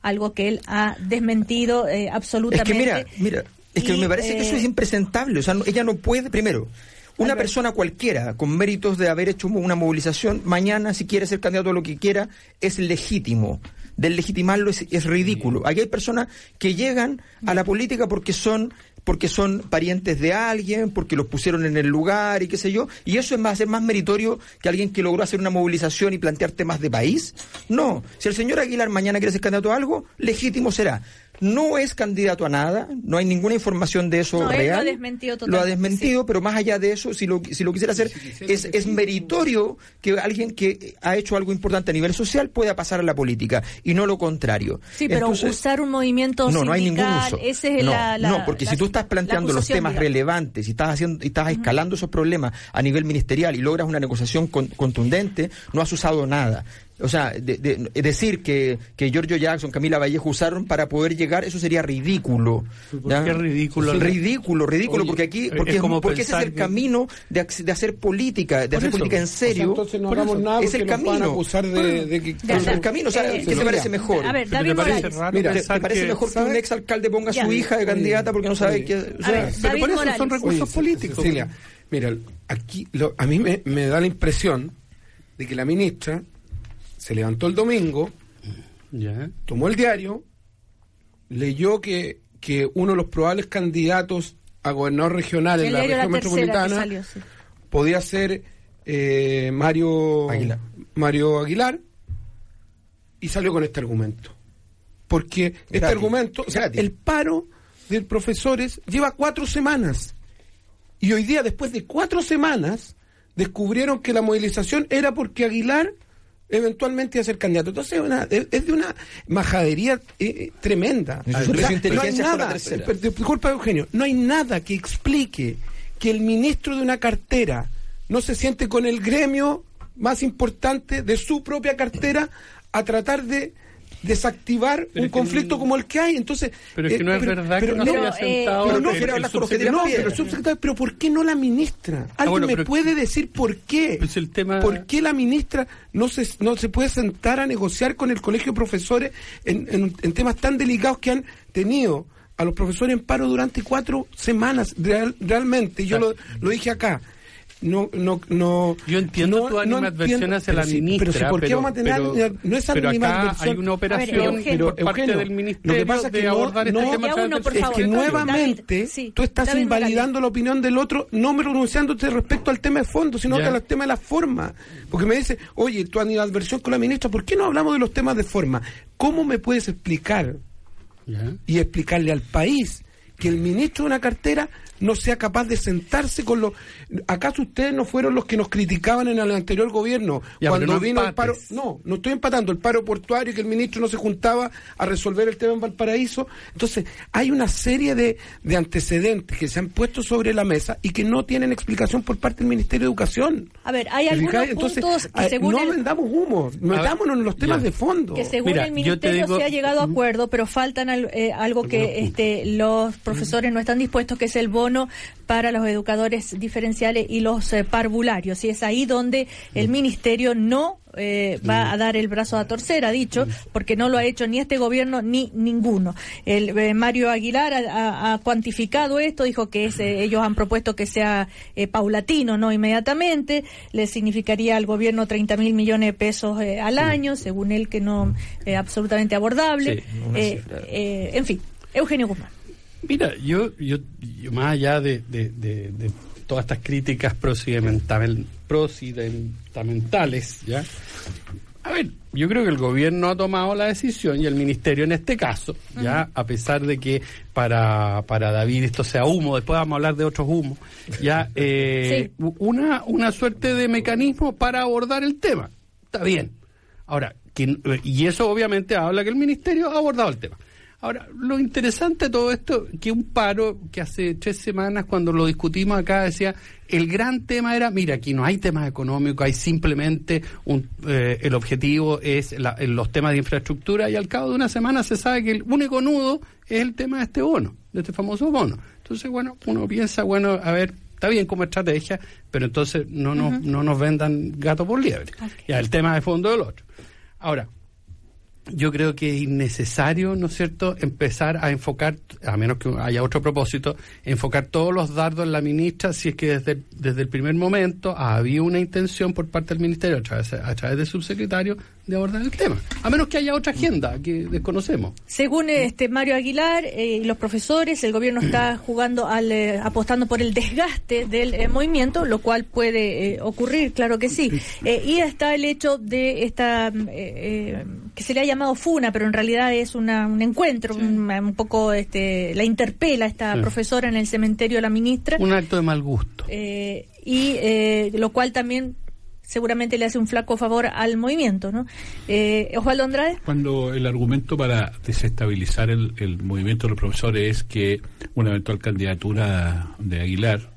Algo que él ha desmentido eh, Es absolutamente. que mira, mira, es que Y, me parece que eso eh, es impresentable. O sea, no- ella no puede, primero, una Alberto. persona cualquiera con méritos de haber hecho una movilización, mañana si quiere ser candidato a lo que quiera, es legítimo. Del legitimarlo es, es ridículo. Aquí hay personas que llegan a la política porque son porque son parientes de alguien, porque los pusieron en el lugar y qué sé yo, y eso es más, ser más meritorio que alguien que logró hacer una movilización y plantear temas de país. No, si el señor Aguilar mañana quiere ser candidato a algo, legítimo será. No es candidato a nada, no hay ninguna información de eso No, él lo ha real. desmentido Lo ha totalmente, desmentido, pero más allá de eso, si lo, si lo quisiera hacer, es, es meritorio que alguien que ha hecho algo importante a nivel social pueda pasar a la política y no lo contrario. Sí, pero Entonces, usar un movimiento no, no hay ningún uso. ese es no, la, la- no, porque la- si tú estás la planteando los temas digamos. relevantes y estás haciendo y estás escalando esos problemas a nivel ministerial y logras una negociación con- contundente, no has usado nada. O sea, de- de- decir que, que Giorgio Jackson, Camila Vallejo usaron para poder llegar, eso sería ridículo. ¿Por ¿ya? qué ridículo? Ridículo, ridículo, Oye, porque aquí, porque, es- como porque ese es el que- camino de, ac- de hacer política, de hacer eso. política en O sea, serio. entonces no hagamos nada es el nos van a camino. de, de que... Ya, es el camino, o sea, Eh, ¿qué te parece mejor? A ver, David me parece Morales. Mira, ¿Te, te parece que- mejor que un exalcalde ponga a su hija de candidata porque no sabe qué... o sea, Pero por eso son recursos Oye, políticos. Cecilia, mira, aquí lo- a mí me da la impresión de que la ministra se levantó el domingo, tomó el diario, leyó que, que uno de los probables candidatos a gobernador regional en la región La metropolitana salió, sí. podía ser eh, Mario Aguilar. Mario Aguilar y salió con este argumento. Porque este Gratis. argumento, o sea, Gratis. el paro de profesores lleva cuatro semanas. Y hoy día, después de cuatro semanas, descubrieron que la movilización era porque Aguilar eventualmente a ser candidato. Entonces es, una- es- de una majadería eh, eh, tremenda. No hay nada, disculpa Eugenio, no hay nada que explique que el ministro de una cartera no se siente con el gremio más importante de su propia cartera a tratar de desactivar Pero un conflicto no- como el que hay. Entonces, Pero es que no es verdad que no se Pero, haya eh, sentado pero no, hablar con los que no, pero, subsecretario, pero ¿por qué no la ministra? ¿Alguien Ah, bueno, me pero- puede decir por qué? Pues el tema- ¿Por qué la ministra no se, no se puede sentar a negociar con el colegio de profesores en, en- en temas tan delicados que han tenido a los profesores en paro durante cuatro semanas? Real- realmente, yo lo, lo dije acá. No, no, no. Yo entiendo no- tu no animadversión entiendo- hacia la ministra. Pero, si, ¿por qué pero- vamos a tener pero- no es pero acá animadversión? hay una operación Eugenio. por parte Eugenio, del lo ministerio que pasa es que de no- abordar no- este tema uno, es favor. que nuevamente David, sí, tú estás David invalidando la opinión del otro, no pronunciándote respecto al tema de fondo, sino que al tema de la forma. Porque me dice, oye, tu adversión con la ministra, ¿por qué no hablamos de los temas de forma? ¿Cómo me puedes explicar Ya. y explicarle al país que el ministro de una cartera no sea capaz de sentarse con los... ¿Acaso ustedes no fueron los que nos criticaban en el anterior gobierno? Ya, cuando no vino el paro... No, no estoy empatando. El paro portuario, que el ministro no se juntaba a resolver el tema en Valparaíso. Entonces, hay una serie de, de antecedentes que se han puesto sobre la mesa y que no tienen explicación por parte del Ministerio de Educación. A ver, hay ¿Te algunos? Entonces, puntos que según no el- vendamos humo, metámonos en los temas ya. de fondo. que según Mira, el ministerio digo- se ha llegado a acuerdo, pero faltan al- eh, algo que este, los profesores no están dispuestos, que es el bono para los educadores y los eh, parvularios. Y es ahí donde el ministerio no eh, va a dar el brazo a torcer, ha dicho, porque no lo ha hecho ni este gobierno ni ninguno. El eh, Mario Aguilar ha, ha- ha cuantificado esto, dijo que es, eh, ellos han propuesto que sea paulatino, no inmediatamente, le significaría al gobierno 30 mil millones de pesos al año, según él que no eh, absolutamente abordable. Sí, en fin, Eugenio Guzmán. Mira, yo, yo, yo más allá de, de- de- de todas estas críticas procedimental- procedimentales, ¿ya? A ver, yo creo que el gobierno ha tomado la decisión y el ministerio en este caso, ya, a pesar de que para, para David esto sea humo, después vamos a hablar de otros humos, ya, eh, una, una suerte de mecanismo para abordar el tema. Está bien. Ahora, que- y eso obviamente habla que el ministerio ha abordado el tema. Ahora, lo interesante de todo esto, que un paro que hace tres semanas cuando lo discutimos acá decía, el gran tema era, mira, aquí no hay temas económicos, hay simplemente un, eh, el objetivo es la- los temas de infraestructura y al cabo de una semana se sabe que el único nudo es el tema de este bono, de este famoso bono. Entonces, bueno, uno piensa, bueno, a ver, está bien como estrategia, pero entonces no nos, no nos vendan gato por liebre. Ya, el tema de fondo del otro. Ahora, yo creo que es innecesario, ¿no es cierto?, empezar a enfocar, a menos que haya otro propósito, enfocar todos los dardos en la ministra si es que desde, desde el primer momento había una intención por parte del ministerio, a través, a través del subsecretario, de abordar el tema. A menos que haya otra agenda que desconocemos. Según este Mario Aguilar eh, y los profesores, el gobierno está jugando al eh, apostando por el desgaste del eh, movimiento, lo cual puede ocurrir, claro que sí. Y está el hecho de esta mm, que se le ha llamado funa, pero en realidad es una, un encuentro, un, un poco este la interpela esta Sí. profesora en el cementerio de la ministra. Un acto de mal gusto. Y eh, lo cual también seguramente le hace un flaco favor al movimiento, ¿no? Eh, Osvaldo Andrade. Cuando el argumento para desestabilizar el, el movimiento de los profesores es que una eventual candidatura de Aguilar,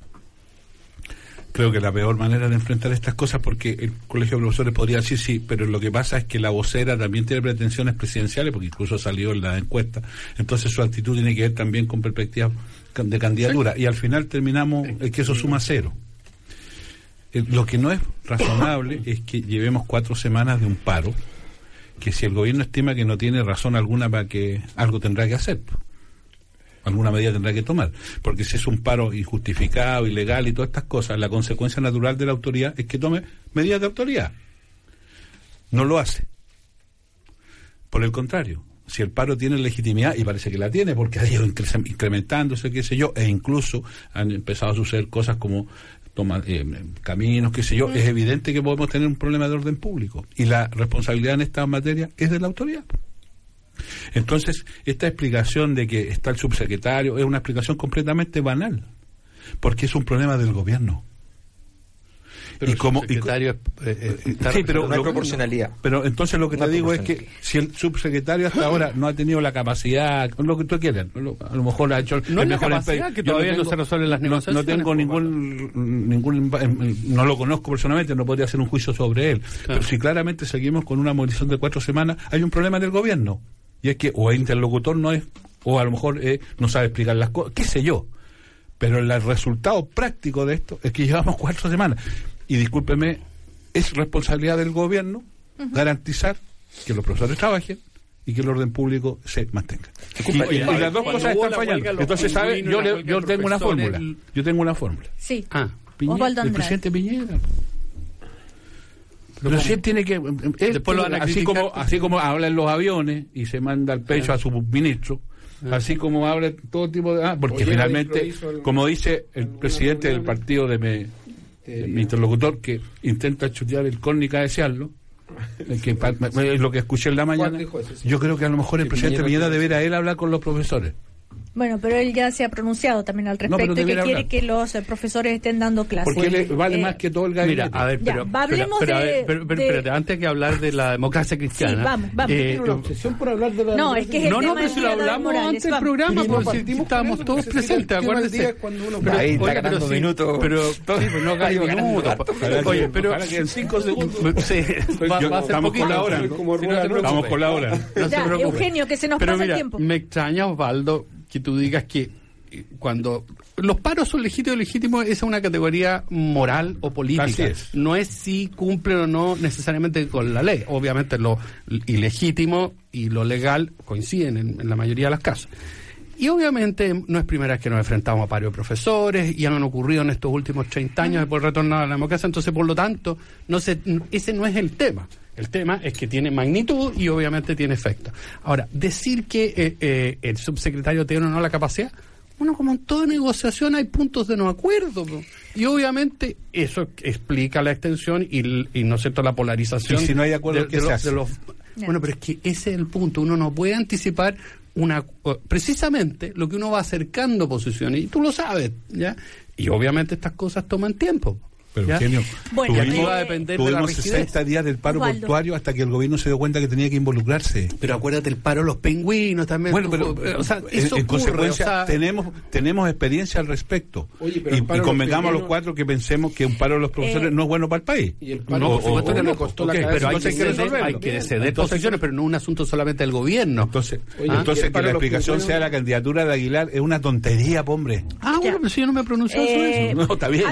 creo que la peor manera de enfrentar estas cosas, porque el Colegio de Profesores podría decir sí, pero lo que pasa es que la vocera también tiene pretensiones presidenciales, porque incluso salió en la encuesta, entonces su actitud tiene que ver también con perspectiva de candidatura, y al final terminamos es que eso suma cero. Eh, Lo que no es razonable es que llevemos cuatro semanas de un paro, que si el gobierno estima que no tiene razón alguna para que algo tendrá que hacer, alguna medida tendrá que tomar, porque si es un paro injustificado, ilegal y todas estas cosas, la consecuencia natural de la autoridad es que tome medidas de autoridad. No lo hace. Por el contrario, si el paro tiene legitimidad, y parece que la tiene, porque ha ido incre- incrementándose, qué sé yo, e incluso han empezado a suceder cosas como toma, eh, caminos, qué sé yo, es evidente que podemos tener un problema de orden público. Y la responsabilidad en esta materia es de la autoridad. Entonces, esta explicación de que está el subsecretario es una explicación completamente banal, porque es un problema del gobierno. Pero y como, el y- secretario eh, eh, está Sí, pero no hay proporcionalidad. Pero entonces lo que No te digo es que si el subsecretario hasta ahora no ha tenido la capacidad, lo que tú quieras, lo- a lo mejor ha hecho el No mejor capacidad, empeño. que todavía no se resuelven las no- No, negociaciones, tengo ningún, ningún, no lo conozco personalmente, no podría hacer un juicio sobre él. Pero si claramente seguimos con una movilización de cuatro semanas, hay un problema del gobierno. Y es que o el interlocutor no es, o a lo mejor eh, no sabe explicar las cosas, qué sé yo. Pero el resultado práctico de esto es que llevamos cuatro semanas. Y discúlpeme, es responsabilidad del gobierno garantizar que los profesores trabajen y que el orden público se mantenga. Y, ver, las dos cosas están la fallando. Entonces, ¿sabe? Yo, le- yo tengo una fórmula. el- Yo tengo una fórmula. Sí. Ah, Piñera, el Andrade. presidente Piñera. Pero si él tiene que. él Después lo van a así, criticar. como, así como habla en los aviones y se manda al pecho a su ministro, así como habla todo tipo de. Ah, porque Oye, finalmente, como dice el presidente del partido de mi, mi interlocutor, que intenta chutear el córnica a desearlo. el que lo que escuché en la mañana. Yo creo que a lo mejor el presidente Piñera deberá él hablar con los profesores. Bueno, pero él ya se ha pronunciado también al pero respecto y que quiere hablar. que los eh, profesores estén dando clases. Porque le vale Eh, más que todo el Mira, gabinete. a ver, Ya, pero, hablemos pero, pero, de- ver, pero, pero, de- espérate, antes que hablar de la democracia cristiana. Sí, vamos, vamos. eh, una obsesión por hablar de la No, es que es el no, no, pero si lo hablamos Morales, antes del programa, no pues si con estábamos eso, todos porque presentes, acuérdense. día cuando uno- Pero, Ahí está oye, ganando minutos. Pero, pues no ganando minutos. Ojalá Oye, pero. en cinco segundos. Sí, va, a ser estamos poquito. colaborando. Sí, no te Estamos preocupes. colaborando. No se Ya. Eugenio, que se nos pasa el mira, tiempo. Me extraña, Osvaldo, que tú digas que eh, cuando los paros son legítimos, legítimos, esa es una categoría moral o política. Es. No es si cumplen o no necesariamente con la ley. Obviamente lo ilegítimo y lo legal coinciden en, en la mayoría de las casos. Y obviamente no es primera vez que nos enfrentamos a varios profesores y han ocurrido en estos últimos 30 años por retorno a la democracia, entonces por lo tanto, no se, ese no es el tema. El tema es que tiene magnitud y obviamente tiene efecto. Ahora, decir que eh, eh, el subsecretario tiene o no la capacidad, bueno, como en toda negociación hay puntos de no acuerdo. Y obviamente eso explica la extensión y, no es cierto, la polarización. Y si no hay acuerdo, ¿qué se los- hace? los- bueno, pero es que ese es el punto. Uno no puede anticipar una precisamente lo que uno va acercando posiciones y tú lo sabes, ¿ya? Y obviamente estas cosas toman tiempo. Pero ¿ya? Eugenio, Bueno, aquí eh, va a depender de la tuvimos rigidez. 60 días del paro Osvaldo. portuario hasta que el gobierno se dio cuenta que tenía que involucrarse. Pero acuérdate el paro de los pingüinos también. Bueno, pero, o sea, en, eso en ocurre, consecuencia o sea, tenemos tenemos experiencia al respecto. Oye, pero y, los convengamos a los pingüinos- cuatro que pensemos que un paro de los profesores Eh, no es bueno para el país. Y el paro No, de o- los profesores o- le costó la ok, cabeza. pero hay que, entonces hay que ceder, resolverlo. hay que ceder Entonces- posiciones, pero no un asunto solamente del gobierno. Entonces, Oye, entonces que la los explicación sea la candidatura de Aguilar es una tontería, hombre. ah, bueno, pero si yo no me he pronunciado Eh, sobre eso. No, está bien.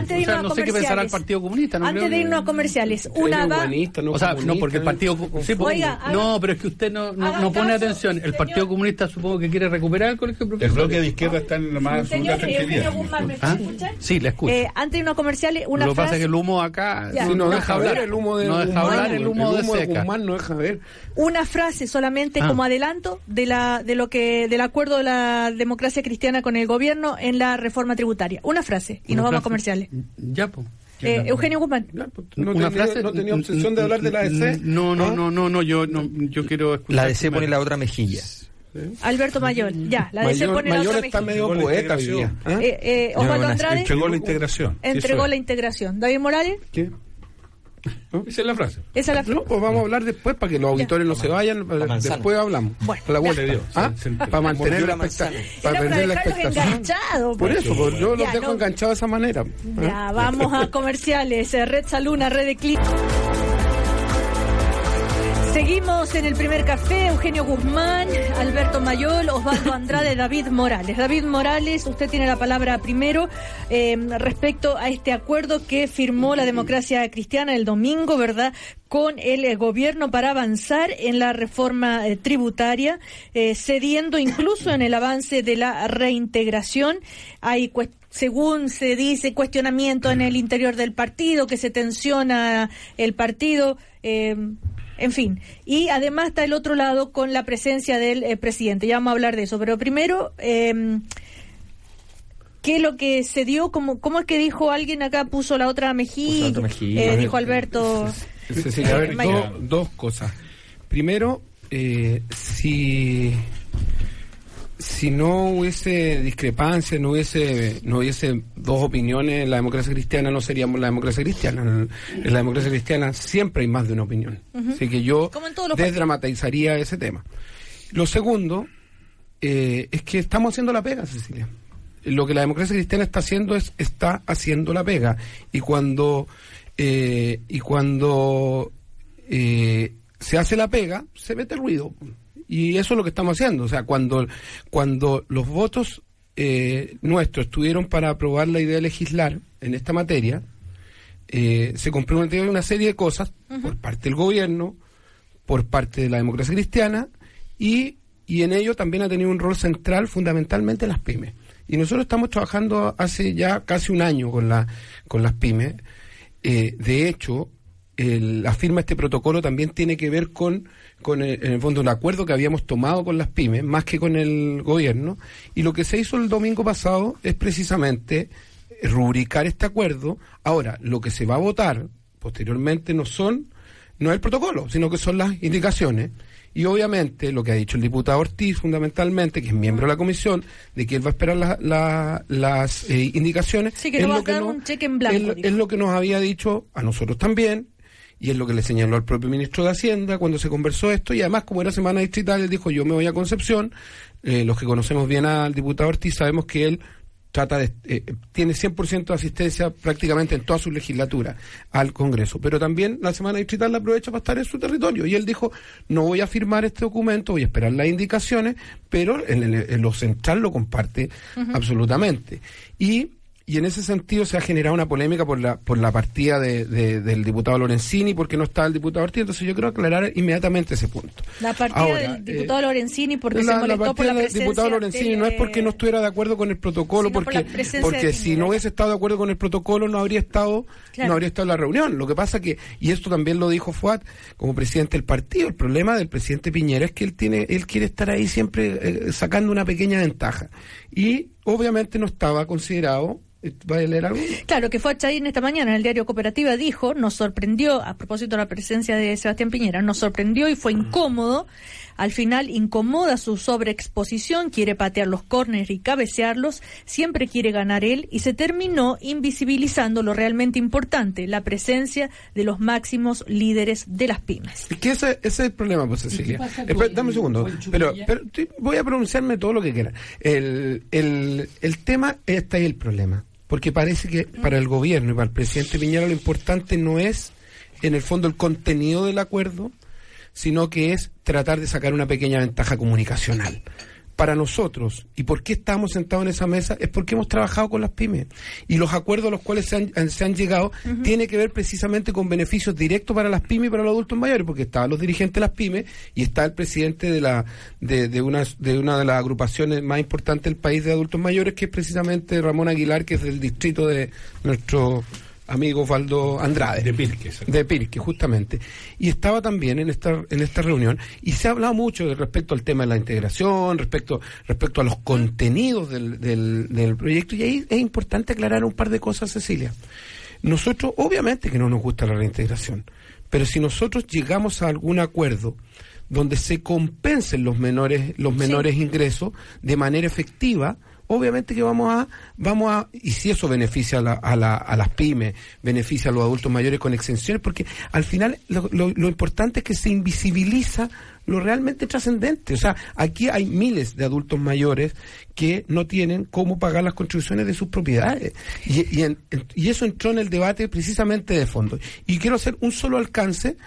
No sé qué el. Partido Comunista. No Antes creo de que- irnos a comerciales, una va. humanista, no o sea, no, porque el Partido sí, pues, Oiga, haga- No, pero es que usted no, no, no pone caso, atención. El señor. Partido Comunista supongo que quiere recuperar el colegio El bloque de izquierda está en la más absoluta Señor. Guzmán, ¿me ¿Ah? escucha? Sí, le escucho. Eh, antes de irnos a comerciales, una Lo que pasa es que el humo acá Ya. no, Si no no deja hablar. el humo de no deja Guzmán, hablar el humo de seca. Guzmán no deja ver. una frase solamente Ah. como adelanto de la de lo que del acuerdo de la democracia cristiana con el gobierno en la reforma tributaria. Una frase y nos vamos a comerciales. Ya, pues. Eh, Eugenio Guzmán. No, una tenía, frase no tenía obsesión de hablar de la ADC. No, no, ¿Ah? no, no, no, yo no, yo quiero escuchar La DC pone la otra mejilla. Alberto Mayor. Ya, la DC Mayor, pone la otra está mejilla. medio poeta hoy día. ¿ah? Eh, eh, No, Osvaldo Andrade Entregó la integración. entregó la integración. David Morales, ¿Qué? Esa es la frase. esa es la No, pues vamos a hablar después para que los auditores no se vayan. Después hablamos. Bueno, la vuelta. ¿Ah? se- se- Para mantener la expectativa. Para la enganchados. Por eso, pues, yo los dejo no. enganchados de esa manera. ¿ah? Ya, vamos a comerciales. Eh, Red Saluna, Red de En el primer café, Eugenio Guzmán, Alberto Mayol, Osvaldo Andrade, David Morales. David Morales, usted tiene la palabra primero eh, respecto a este acuerdo que firmó la democracia cristiana el domingo, ¿verdad? Con el eh, gobierno para avanzar en la reforma eh, tributaria, eh, cediendo incluso en el avance de la reintegración. Hay según se dice, cuestionamiento en el interior del partido, que se tensiona el partido, eh, en fin. Y además está el otro lado con la presencia del eh, presidente. Ya vamos a hablar de eso. Pero primero, eh, ¿qué es lo que se dio? ¿Cómo, ¿Cómo es que dijo alguien acá? Puso la otra mejilla. Eh, dijo Alberto. Cecilia, a ver, do- dos cosas. Primero, eh, si si no hubiese discrepancia, no hubiese no hubiese dos opiniones en la democracia cristiana, no seríamos la democracia cristiana. En, la democracia cristiana siempre hay más de una opinión. Así que yo desdramatizaría ese tema. Lo segundo eh, es que estamos haciendo la pega, Cecilia. Lo que la democracia cristiana está haciendo es está haciendo la pega. Y cuando eh, y cuando eh, se hace la pega, se mete ruido. Y eso es lo que estamos haciendo. O sea, cuando, cuando los votos eh, nuestros estuvieron para aprobar la idea de legislar en esta materia, eh, se comprometió una serie de cosas por parte del gobierno, por parte de la democracia cristiana, y, y en ello también ha tenido un rol central fundamentalmente las pymes. Y nosotros estamos trabajando hace ya casi un año con, la, con las pymes. Eh, de hecho, el- la firma de este protocolo también tiene que ver con, con el- en el fondo, un acuerdo que habíamos tomado con las pymes, más que con el gobierno. Y lo que se hizo el domingo pasado es precisamente rubricar este acuerdo. Ahora, lo que se va a votar posteriormente no son, no es el protocolo, sino que son las indicaciones. Y obviamente lo que ha dicho el diputado Ortiz fundamentalmente, que es miembro de la comisión, de que él va a esperar la- la- las eh, indicaciones, Sí, que es, no va lo a dar no- un cheque en blanco, es lo que nos había dicho a nosotros también, y es lo que le señaló al propio ministro de Hacienda cuando se conversó esto, y además como era semana distrital, él dijo yo me voy a Concepción, Eh, los que conocemos bien al diputado Ortiz sabemos que él trata de, eh, tiene 100% de asistencia prácticamente en toda su legislatura al Congreso, pero también la semana distrital la aprovecha para estar en su territorio. Y él dijo, no voy a firmar este documento, voy a esperar las indicaciones, pero en, en- en lo central lo comparte absolutamente. Y y en ese sentido se ha generado una polémica por la por la partida de- de- del diputado Lorenzini porque no está el diputado Ortiz. Entonces yo quiero aclarar inmediatamente ese punto. La partida Ahora, del diputado eh, Lorenzini porque la, se la molestó por la del presencia diputado Lorenzini no es porque no estuviera de acuerdo con el protocolo, por porque la porque si no hubiese estado de acuerdo con el protocolo no habría estado Claro. no habría estado en la reunión. Lo que pasa que y esto también lo dijo Fuad como presidente del partido. El problema del presidente Piñera es que él tiene él quiere estar ahí siempre eh, sacando una pequeña ventaja y obviamente no estaba considerado. ¿Va a leer algo? Claro, que fue a Chaín esta mañana en el diario Cooperativa, dijo, nos sorprendió, a propósito de la presencia de Sebastián Piñera, nos sorprendió y fue incómodo. Al final incomoda su sobreexposición, quiere patear los córneres y cabecearlos, siempre quiere ganar él y se terminó invisibilizando lo realmente importante, la presencia de los máximos líderes de las pymes. Es que ese, ese es el problema, pues Cecilia. Espera, dame un segundo. Pero, pero voy a pronunciarme todo lo que quiera. El, el, el tema, este es el problema. Porque parece que para el gobierno y para el presidente Piñera lo importante no es, en el fondo, el contenido del acuerdo, sino que es tratar de sacar una pequeña ventaja comunicacional. Para nosotros, y por qué estamos sentados en esa mesa, es porque hemos trabajado con las pymes. Y los acuerdos a los cuales se han, se han llegado tiene que ver precisamente con beneficios directos para las pymes y para los adultos mayores, porque estaban los dirigentes de las pymes y está el presidente de la de, de una de una de las agrupaciones más importantes del país de adultos mayores, que es precisamente Ramón Aguilar, que es del distrito de nuestro amigo Osvaldo Andrade. De Pirque, exacto. De Pirque, justamente. Y estaba también en esta, en esta reunión y se ha hablado mucho de respecto al tema de la integración, respecto, respecto a los contenidos del, del, del proyecto. Y ahí es importante aclarar un par de cosas, Cecilia. Nosotros, obviamente que no nos gusta la reintegración, pero si nosotros llegamos a algún acuerdo donde se compensen los menores, los menores ingresos de manera efectiva, obviamente que vamos a, vamos a, y si eso beneficia a, la- a, la- a las pymes, beneficia a los adultos mayores con exenciones, porque al final lo, importante es que se invisibiliza lo realmente trascendente. O sea, aquí hay miles de adultos mayores que no tienen cómo pagar las contribuciones de sus propiedades. Y, y, en- y eso entró en el debate precisamente de fondo. Y quiero hacer un solo alcance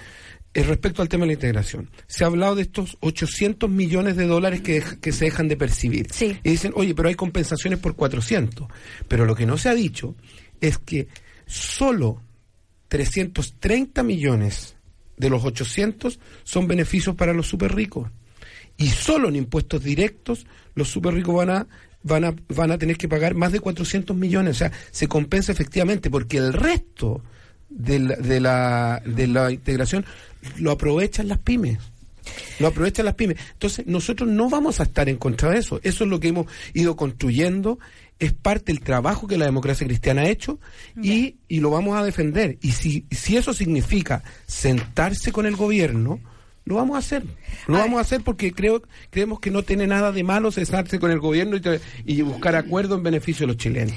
eh, respecto al tema de la integración. Se ha hablado de estos 800 millones de dólares que, que se dejan de percibir. Sí. Y dicen, oye, pero hay compensaciones por 400. Pero lo que no se ha dicho es que solo 330 millones de los 800 son beneficios para los super ricos. Y solo en impuestos directos los super ricos van a, van a, van a tener que pagar más de 400 millones. O sea, se compensa efectivamente porque el resto de la, de la, de la integración lo aprovechan las pymes. Lo aprovechan las pymes. Entonces, nosotros no vamos a estar en contra de eso. Eso es lo que hemos ido construyendo. Es parte del trabajo que la democracia cristiana ha hecho y, y lo vamos a defender. Y si, si eso significa sentarse con el gobierno, lo vamos a hacer. Lo A vamos ver. a hacer porque creo, creemos que no tiene nada de malo sentarse con el gobierno y, y buscar acuerdo en beneficio de los chilenos.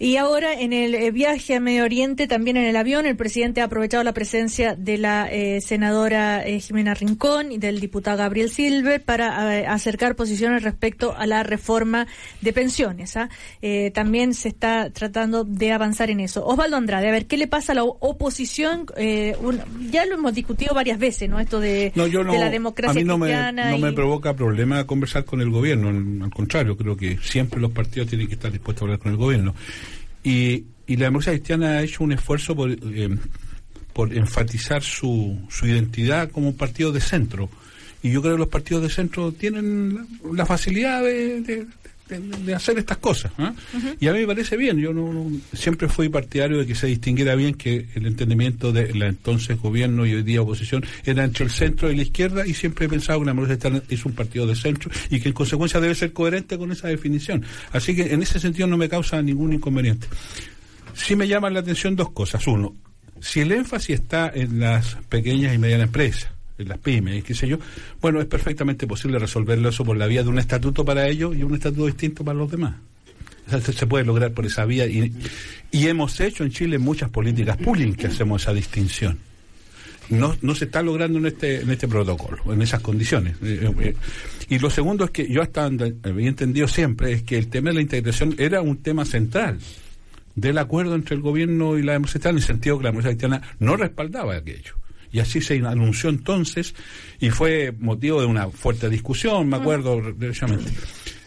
Y ahora en el eh, viaje a Medio Oriente, también en el avión, el presidente ha aprovechado la presencia de la eh, senadora eh, Jimena Rincón y del diputado Gabriel Silver para eh, acercar posiciones respecto a la reforma de pensiones. ¿ah? Eh, también se está tratando de avanzar en eso. Osvaldo Andrade, a ver, ¿qué le pasa a la oposición? Eh, un- ya lo hemos discutido varias veces, ¿no? Esto de, No, yo no, de la democracia a mí no me, me provoca problema conversar con el gobierno, al contrario, creo que siempre los partidos tienen que estar dispuestos a hablar con el gobierno. Y, y la democracia cristiana ha hecho un esfuerzo por, eh, por enfatizar su, su identidad como un partido de centro. Y yo creo que los partidos de centro tienen la, la facilidad de, de- de- de hacer estas cosas. ¿ah? Y a mí me parece bien. Yo no, no- siempre fui partidario de que se distinguiera bien que el entendimiento de la entonces gobierno y hoy día oposición era entre el centro y la izquierda y siempre he pensado que la cristiana es un partido de centro y que en consecuencia debe ser coherente con esa definición. Así que en ese sentido no me causa ningún inconveniente. Sí me llaman la atención dos cosas. Uno, si el énfasis está en las pequeñas y medianas empresas, las pymes, qué sé yo, bueno, es perfectamente posible resolverlo eso por la vía de un estatuto para ellos y un estatuto distinto para los demás. Se puede lograr por esa vía y, y hemos hecho en Chile muchas políticas pooling que hacemos esa distinción. No, no se está logrando en este, en este protocolo, en esas condiciones. Eh, eh, y lo segundo es que yo hasta había entendido siempre es que el tema de la integración era un tema central del acuerdo entre el gobierno y la democracia en el sentido que la democracia cristiana no respaldaba aquello. Y así se anunció entonces y fue motivo de una fuerte discusión, me acuerdo, derechamente.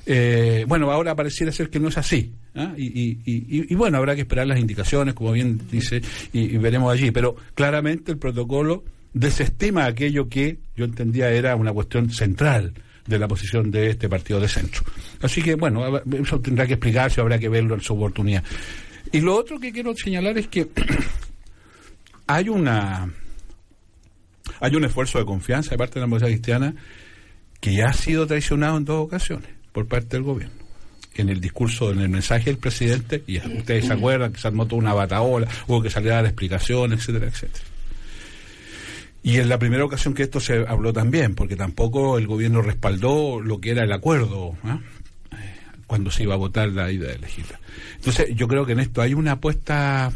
Eh, bueno, ahora pareciera ser que no es así. ¿ah? Y, y, y, y, bueno, habrá que esperar las indicaciones, como bien dice, y, veremos allí. Pero claramente el protocolo desestima aquello que yo entendía era una cuestión central de la posición de este partido de centro. Así que, bueno, eso tendrá que explicarse, habrá que verlo en su oportunidad. Y lo otro que quiero señalar es que hay una hay un esfuerzo de confianza de parte de la democracia cristiana que ya ha sido traicionado en dos ocasiones por parte del gobierno. En el discurso, en el mensaje del presidente, y ustedes se acuerdan que se armó toda una bataola, hubo que salir a dar explicaciones, etcétera, etcétera. Y en la primera ocasión que esto se habló también, porque tampoco el gobierno respaldó lo que era el acuerdo ¿ah? cuando se iba a votar la idea de legislar. Entonces, yo creo que en esto hay una apuesta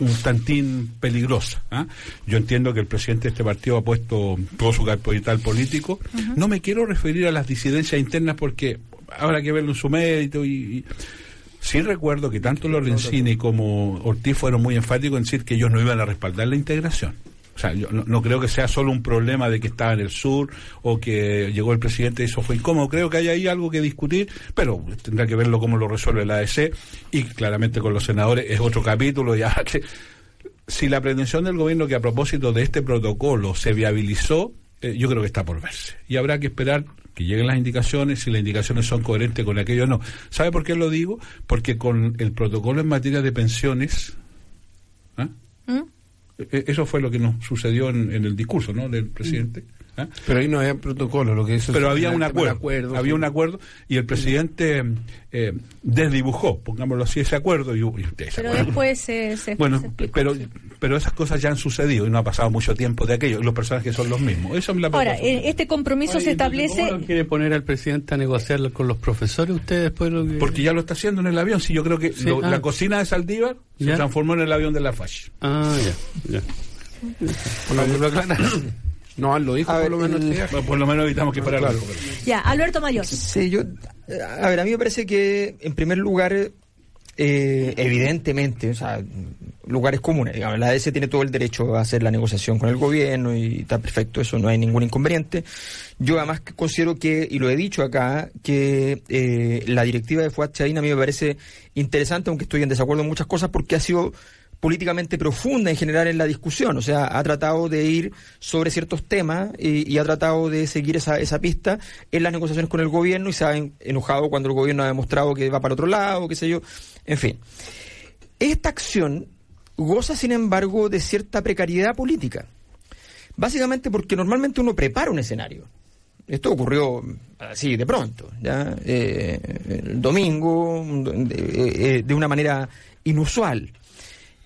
un tantín peligrosa. ¿ah? Yo entiendo que el presidente de este partido ha puesto todo su capital político. No me quiero referir a las disidencias internas porque habrá que verlo en su mérito y, sí recuerdo que tanto Lorenzini como Ortiz fueron muy enfáticos en decir que ellos no iban a respaldar la integración. O sea, yo no, creo que sea solo un problema de que estaba en el sur o que llegó el presidente y eso fue incómodo. Creo que hay ahí algo que discutir, pero tendrá que verlo cómo lo resuelve la ADC y claramente con los senadores es otro capítulo. Ya si la pretensión del gobierno que a propósito de este protocolo se viabilizó, eh, yo creo que está por verse. Y habrá que esperar que lleguen las indicaciones, si las indicaciones son coherentes con aquello o no. ¿Sabe por qué lo digo? Porque con el protocolo en materia de pensiones. ¿Mm? E-, eso fue lo que nos sucedió en, el discurso ¿no? del presidente. ¿Ah? Pero ahí no había protocolo, lo que eso Pero había un acuerdo, había un acuerdo y el presidente eh, desdibujó, pongámoslo así, ese acuerdo y, Pero después se, Bueno, pero pero esas cosas ya han sucedido y no ha pasado mucho tiempo de aquello. Los personajes son los mismos. Eso la Ahora, eh, este compromiso se establece. ¿Cómo quiere poner al presidente a negociar con los profesores usted después lo Porque ya lo está haciendo en el avión. Sí, yo creo que la ah. cocina de Saldívar se transformó en el avión de la FASH. Ah, ya, ya. Por lo No, lo dijo por lo menos. por lo menos evitamos que parara. Ya, Alberto Mayor. Sí, yo. A ver, a mí me parece que, en primer lugar, eh, evidentemente, o sea, lugares comunes. Digamos, la ADS tiene todo el derecho a hacer la negociación con el gobierno y está perfecto, eso no hay ningún inconveniente. Yo además considero que, y lo he dicho acá, que eh, la directiva de Fuad Chain a mí me parece interesante, aunque estoy en desacuerdo en muchas cosas, porque ha sido políticamente profunda en general en la discusión, o sea, ha tratado de ir sobre ciertos temas y, ha tratado de seguir esa, esa pista en las negociaciones con el gobierno y se ha enojado cuando el gobierno ha demostrado que va para otro lado, qué sé yo, en fin. Esta acción goza, sin embargo, de cierta precariedad política, básicamente porque normalmente uno prepara un escenario. Esto ocurrió así de pronto, ¿ya? Eh, el domingo, de, eh, una manera inusual.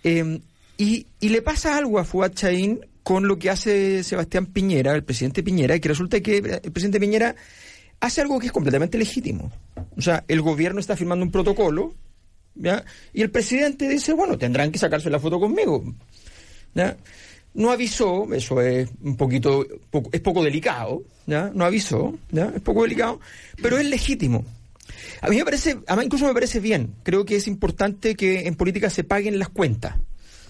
Em, y, le pasa algo a Fuad Chaín con lo que hace Sebastián Piñera, el presidente Piñera, que resulta que el presidente Piñera hace algo que es completamente legítimo. O sea, el gobierno está firmando un protocolo, ¿ya? y el presidente dice, bueno, tendrán que sacarse la foto conmigo. ¿ya? No avisó, eso es un poquito, es poco delicado, ¿ya? No avisó, ¿ya? Es poco delicado, pero es legítimo. A mí me parece, además incluso me parece bien. Creo que es importante que en política se paguen las cuentas.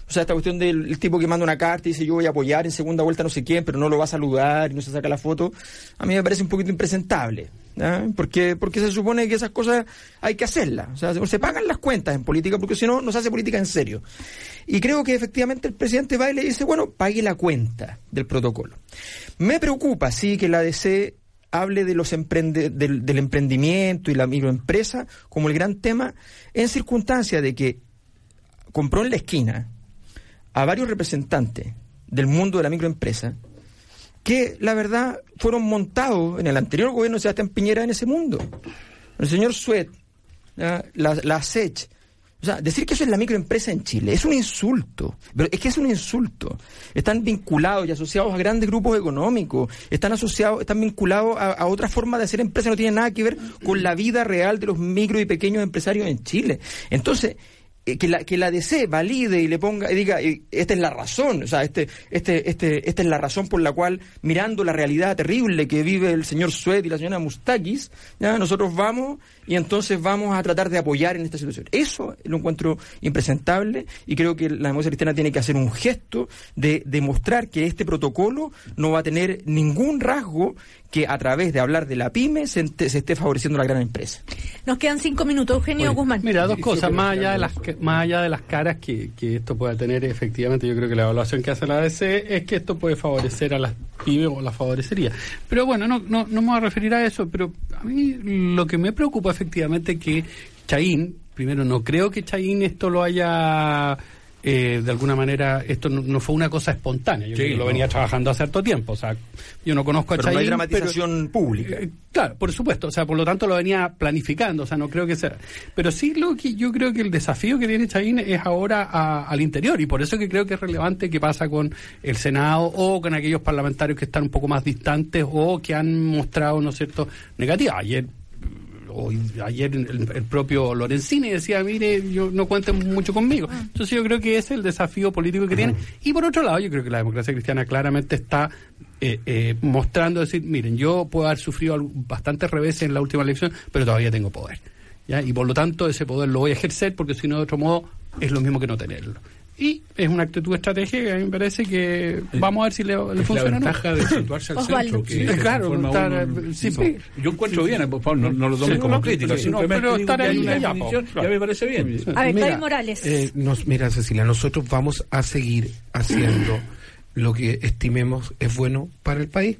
O sea, esta cuestión del tipo que manda una carta y dice yo voy a apoyar en segunda vuelta no sé quién, pero no lo va a saludar y no se saca la foto, a mí me parece un poquito impresentable. Porque, porque se supone que esas cosas hay que hacerlas. O sea, se pagan las cuentas en política porque si no, no se hace política en serio. Y creo que efectivamente el presidente va y le dice, bueno, pague la cuenta del protocolo. Me preocupa, sí, que la ADC hable de los emprende, del, emprendimiento y la microempresa como el gran tema en circunstancia de que compró en la esquina a varios representantes del mundo de la microempresa que la verdad fueron montados en el anterior gobierno de Sebastián Piñera en ese mundo. El señor Suet, la, la SECH, O sea, decir que eso es la microempresa en Chile es un insulto. Pero es que es un insulto. Están vinculados y asociados a grandes grupos económicos. Están asociados, están vinculados a, a otra forma de hacer empresa. No tiene nada que ver con la vida real de los micro y pequeños empresarios en Chile. Entonces, eh, que la que la DC valide y le ponga y diga eh, esta es la razón o sea este este este esta es la razón por la cual mirando la realidad terrible que vive el señor Sued y la señora Mustakis ya nosotros vamos y entonces vamos a tratar de apoyar en esta situación eso lo encuentro impresentable y creo que la democracia cristiana tiene que hacer un gesto de demostrar que este protocolo no va a tener ningún rasgo que a través de hablar de la pyme se, esté favoreciendo a la gran empresa Nos quedan cinco minutos. Eugenio Guzmán. Mira, dos cosas, más allá de las que- más allá de las caras que, que esto pueda tener, efectivamente, yo creo que la evaluación que hace la ADC es que esto puede favorecer a las pymes o las favorecería. Pero bueno, no, no, no me voy a referir a eso, pero a mí lo que me preocupa efectivamente que Chaín, primero no creo que Chaín esto lo haya eh, de alguna manera, esto no, no fue una cosa espontánea, yo Sí, creo que lo venía trabajando hace harto tiempo, o sea, yo no conozco a pero no hay pero- dramatización pública eh, Claro, por supuesto, o sea, por lo tanto lo venía planificando, o sea, no creo que sea. Pero sí lo que yo creo que el desafío que tiene Chaín es ahora a- al interior y por eso que creo que es relevante que pasa con el Senado o con aquellos parlamentarios que están un poco más distantes o que han mostrado, ¿no es cierto?, negativa. Ayer hoy, ayer el, el propio Lorenzini decía, mire, yo no cuenten mucho conmigo. Entonces yo creo que ese es el desafío político que tiene. Y por otro lado, yo creo que la democracia cristiana claramente está eh, eh, mostrando, decir, miren, yo puedo haber sufrido bastantes reveses en la última elección, pero todavía tengo poder. ¿ya? Y por lo tanto ese poder lo voy a ejercer porque si no, de otro modo, es lo mismo que no tenerlo. Y es una actitud estratégica que a mí me parece que vamos a ver si le, le Es la funciona o no. ventaja de situarse al centro. Que Sí, claro, estar, uno- sí, Sí, sí. Yo encuentro bien, por favor, no, no lo tomen Sí, como no, crítica, sí, simplemente pero estar ahí una ya, claro. ya me parece bien. A ver, Mira, Morales. eh, nos, mira, Cecilia, nosotros vamos a seguir haciendo lo que estimemos es bueno para el país.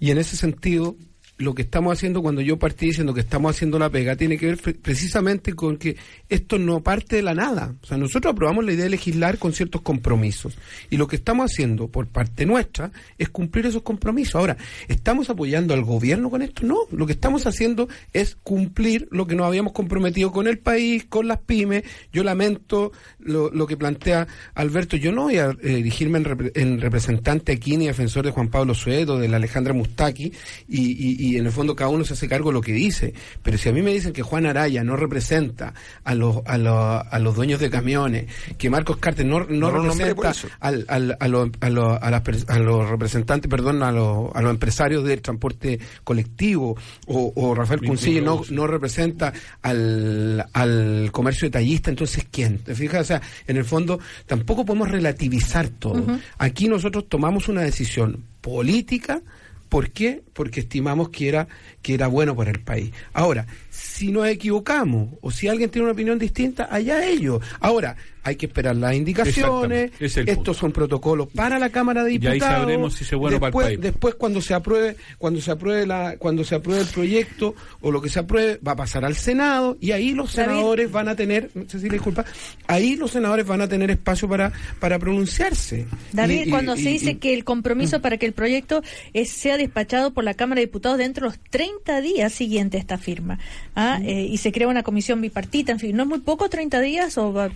Y en ese sentido, lo que estamos haciendo cuando yo partí diciendo que estamos haciendo la pega tiene que ver pre- precisamente con que esto no parte de la nada. O sea, nosotros aprobamos la idea de legislar con ciertos compromisos. Y lo que estamos haciendo por parte nuestra es cumplir esos compromisos. Ahora, ¿estamos apoyando al gobierno con esto? No. Lo que estamos haciendo es cumplir lo que nos habíamos comprometido con el país, con las pymes. Yo lamento lo, lo que plantea Alberto. Yo no voy a eh, erigirme en, repre- en representante aquí ni defensor de Juan Pablo Suedo, de la Alejandra Mustaki, y, y- y en el fondo cada uno se hace cargo de lo que dice. Pero si a mí me dicen que Juan Araya no representa a los, a los, a los dueños de camiones, que Marcos Carter no, no, representa al, al- a, los, a, los, a, las a los representantes, perdón, a los, a los empresarios del transporte colectivo, o, o Rafael Cuncille no, no representa al, al comercio detallista, entonces ¿quién? ¿Te fijas? O sea, en el fondo tampoco podemos relativizar todo. Aquí nosotros tomamos una decisión política, ¿por qué? Porque estimamos que era, que era bueno para el país. Ahora, si nos equivocamos o si alguien tiene una opinión distinta, allá ellos. Ahora, hay que esperar las indicaciones, es estos punto. son protocolos para la Cámara de Y ahí Diputados. sabremos si es bueno para el después, país. Después cuando se apruebe, cuando se apruebe la, cuando se apruebe el proyecto o lo que se apruebe, va a pasar al Senado y ahí los David. senadores van a tener, Cecilia, disculpa, ahí los senadores van a tener espacio para, para pronunciarse. David, Y- y- cuando se y- dice y- que el compromiso para que el proyecto eh, sea despachado por la Cámara de Diputados dentro de los 30 días siguientes a esta firma, ¿ah? Eh, y se crea una comisión bipartita, en fin, ¿no es muy poco 30 días o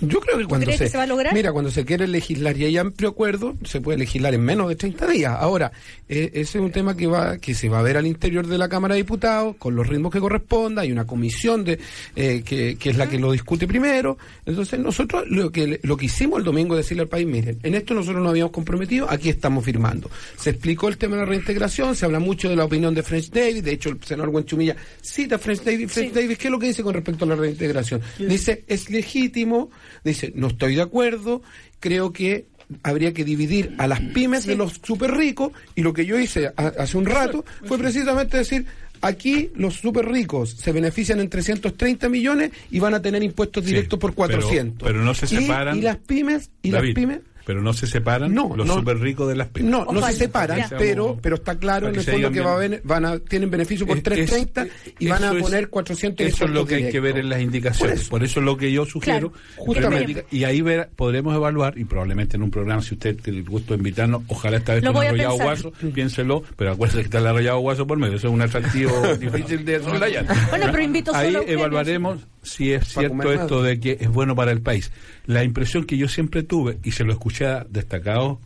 Yo creo que cuando crees se, que se va a lograr? mira, cuando se quiere legislar y hay amplio acuerdo, se puede legislar en menos de 30 días. Ahora, eh, ese es un tema que va que se va a ver al interior de la Cámara de Diputados con los ritmos que corresponda. Hay una comisión de eh, que, que es la que lo discute primero. Entonces nosotros lo que lo que hicimos el domingo es decirle al país, miren, en esto nosotros nos habíamos comprometido, aquí estamos firmando. Se explicó el tema de la reintegración, se habla mucho de la opinión de French Davis, de hecho el senador Guanchumilla cita a French Davis, French Davis, ¿qué es lo que dice con respecto a la reintegración? Dice, es legítimo, dice, no estoy de acuerdo, creo que habría que dividir a las pymes de los súper ricos y lo que yo hice a- hace un rato fue precisamente decir aquí los súper ricos se benefician en 330 millones y van a tener impuestos Sí, directos por pero- 400 pero no se Y- separan. y, las pymes y David, las pymes pero no se separan No, los no. súper ricos de las pymes. no, no Osvaldo, se separan, pero pero está claro en que el fondo que va a ven- van a tienen beneficio por Es- 330 es- y van a poner 400 Eso es lo que hay que ver en las indicaciones. Por eso. Por eso, es lo que yo sugiero. Claro, justamente. Y ahí ver, podremos evaluar, y probablemente en un programa, si usted tiene el gusto de invitarnos, ojalá esta vez Lo con Arrollado. Guaso, piénselo, pero acuérdese que está el Arrollado Guaso por medio. Eso es un atractivo difícil de soslayar. Bueno, pero invito Ahí solo evaluaremos si es cierto esto de que es bueno para el país. La impresión que yo siempre tuve, y se lo escuché destacados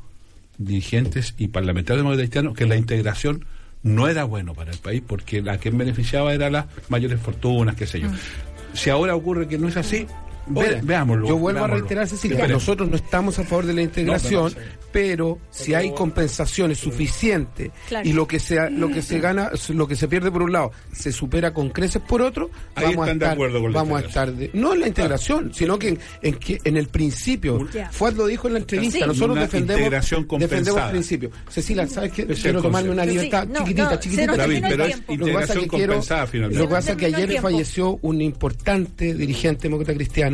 dirigentes y parlamentarios demócratas cristianos, que la integración no era bueno para el país porque la que beneficiaba era las mayores fortunas, qué sé yo. Si ahora ocurre que no es así, ve- veámoslo. Yo vuelvo a veámoslo. reiterar, Cecilia, Espere. nosotros no estamos a favor de la integración, No, no, no, sí. pero si hay compensaciones suficientes Claro. y lo que se lo que se gana, lo que se pierde por un lado, se supera con creces por otro, Ahí vamos a están de estar, acuerdo con la vamos a estar de- no en la integración, sino que en, en que en el principio. Ya. Fuad lo dijo en la entrevista, Sí. nosotros Una defendemos defendemos principios. Cecilia, ¿sabes qué? Quiero el tomarme una libertad Sí, no, chiquitita, chiquitita. David, el pero es tiempo. Lo que pasa es integración compensada finalmente. Lo que pasa es que el ayer falleció un importante dirigente demócrata cristiano,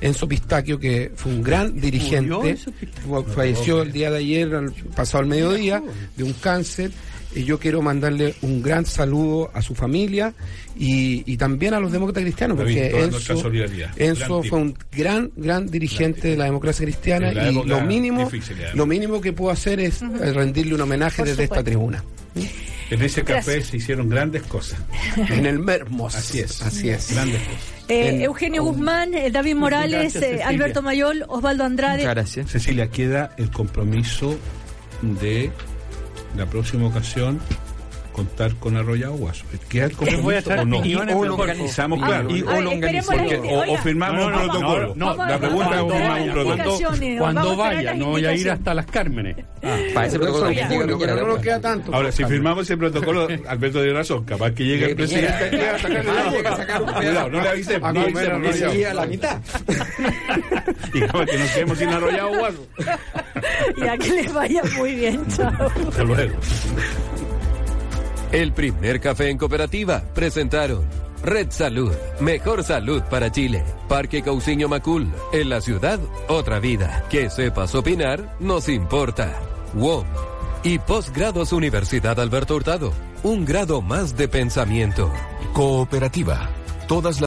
Enzo Pistaquio, que fue un gran dirigente. Falleció el día de ayer, pasado el mediodía, de un cáncer. Y yo quiero mandarle un gran saludo a su familia y, y también a los demócratas cristianos, porque Enzo, fue un gran, gran dirigente de la democracia cristiana la y lo mínimo, difícil, lo mínimo que puedo hacer es rendirle un homenaje Por desde esta tribuna. En ese café Gracias. se hicieron grandes cosas. En el Mermos. Así es. Así es. Grandes cosas. Eh, En- Eugenio Guzmán, eh, David Morales, Gracias, eh. Alberto Mayol, Osvaldo Andrade. Gracias. Cecilia, queda el compromiso de la próxima ocasión contar con Arroyado Guaso. ¿Queda el compromiso voy a echar o no? piñones, o lo organizamos, favor. claro. Ah, Y- ah, o lo organizamos. o, o firmamos no, un no, no, protocolo. no, la pregunta es vaya, un protocolo. Cuando a vaya, no voy a ir hasta las Cármenes. Para ese protocolo que julio, pero no nos que queda tanto. Ahora, si firmamos ese protocolo, Alberto tiene razón. Capaz que llegue el presidente a llega a sacar un Cuidado, no le avisemos. A No le a la mitad. Y capaz que nos quedemos sin Arroyado Guaso. Ya que les vaya muy bien, chao. Hasta luego. El primer café en cooperativa presentaron Red Salud, mejor salud para Chile. Parque Cauciño Macul, en la ciudad, otra vida. Que sepas opinar, nos importa. WOM y Postgrados Universidad Alberto Hurtado, un grado más de pensamiento. Cooperativa. Todas las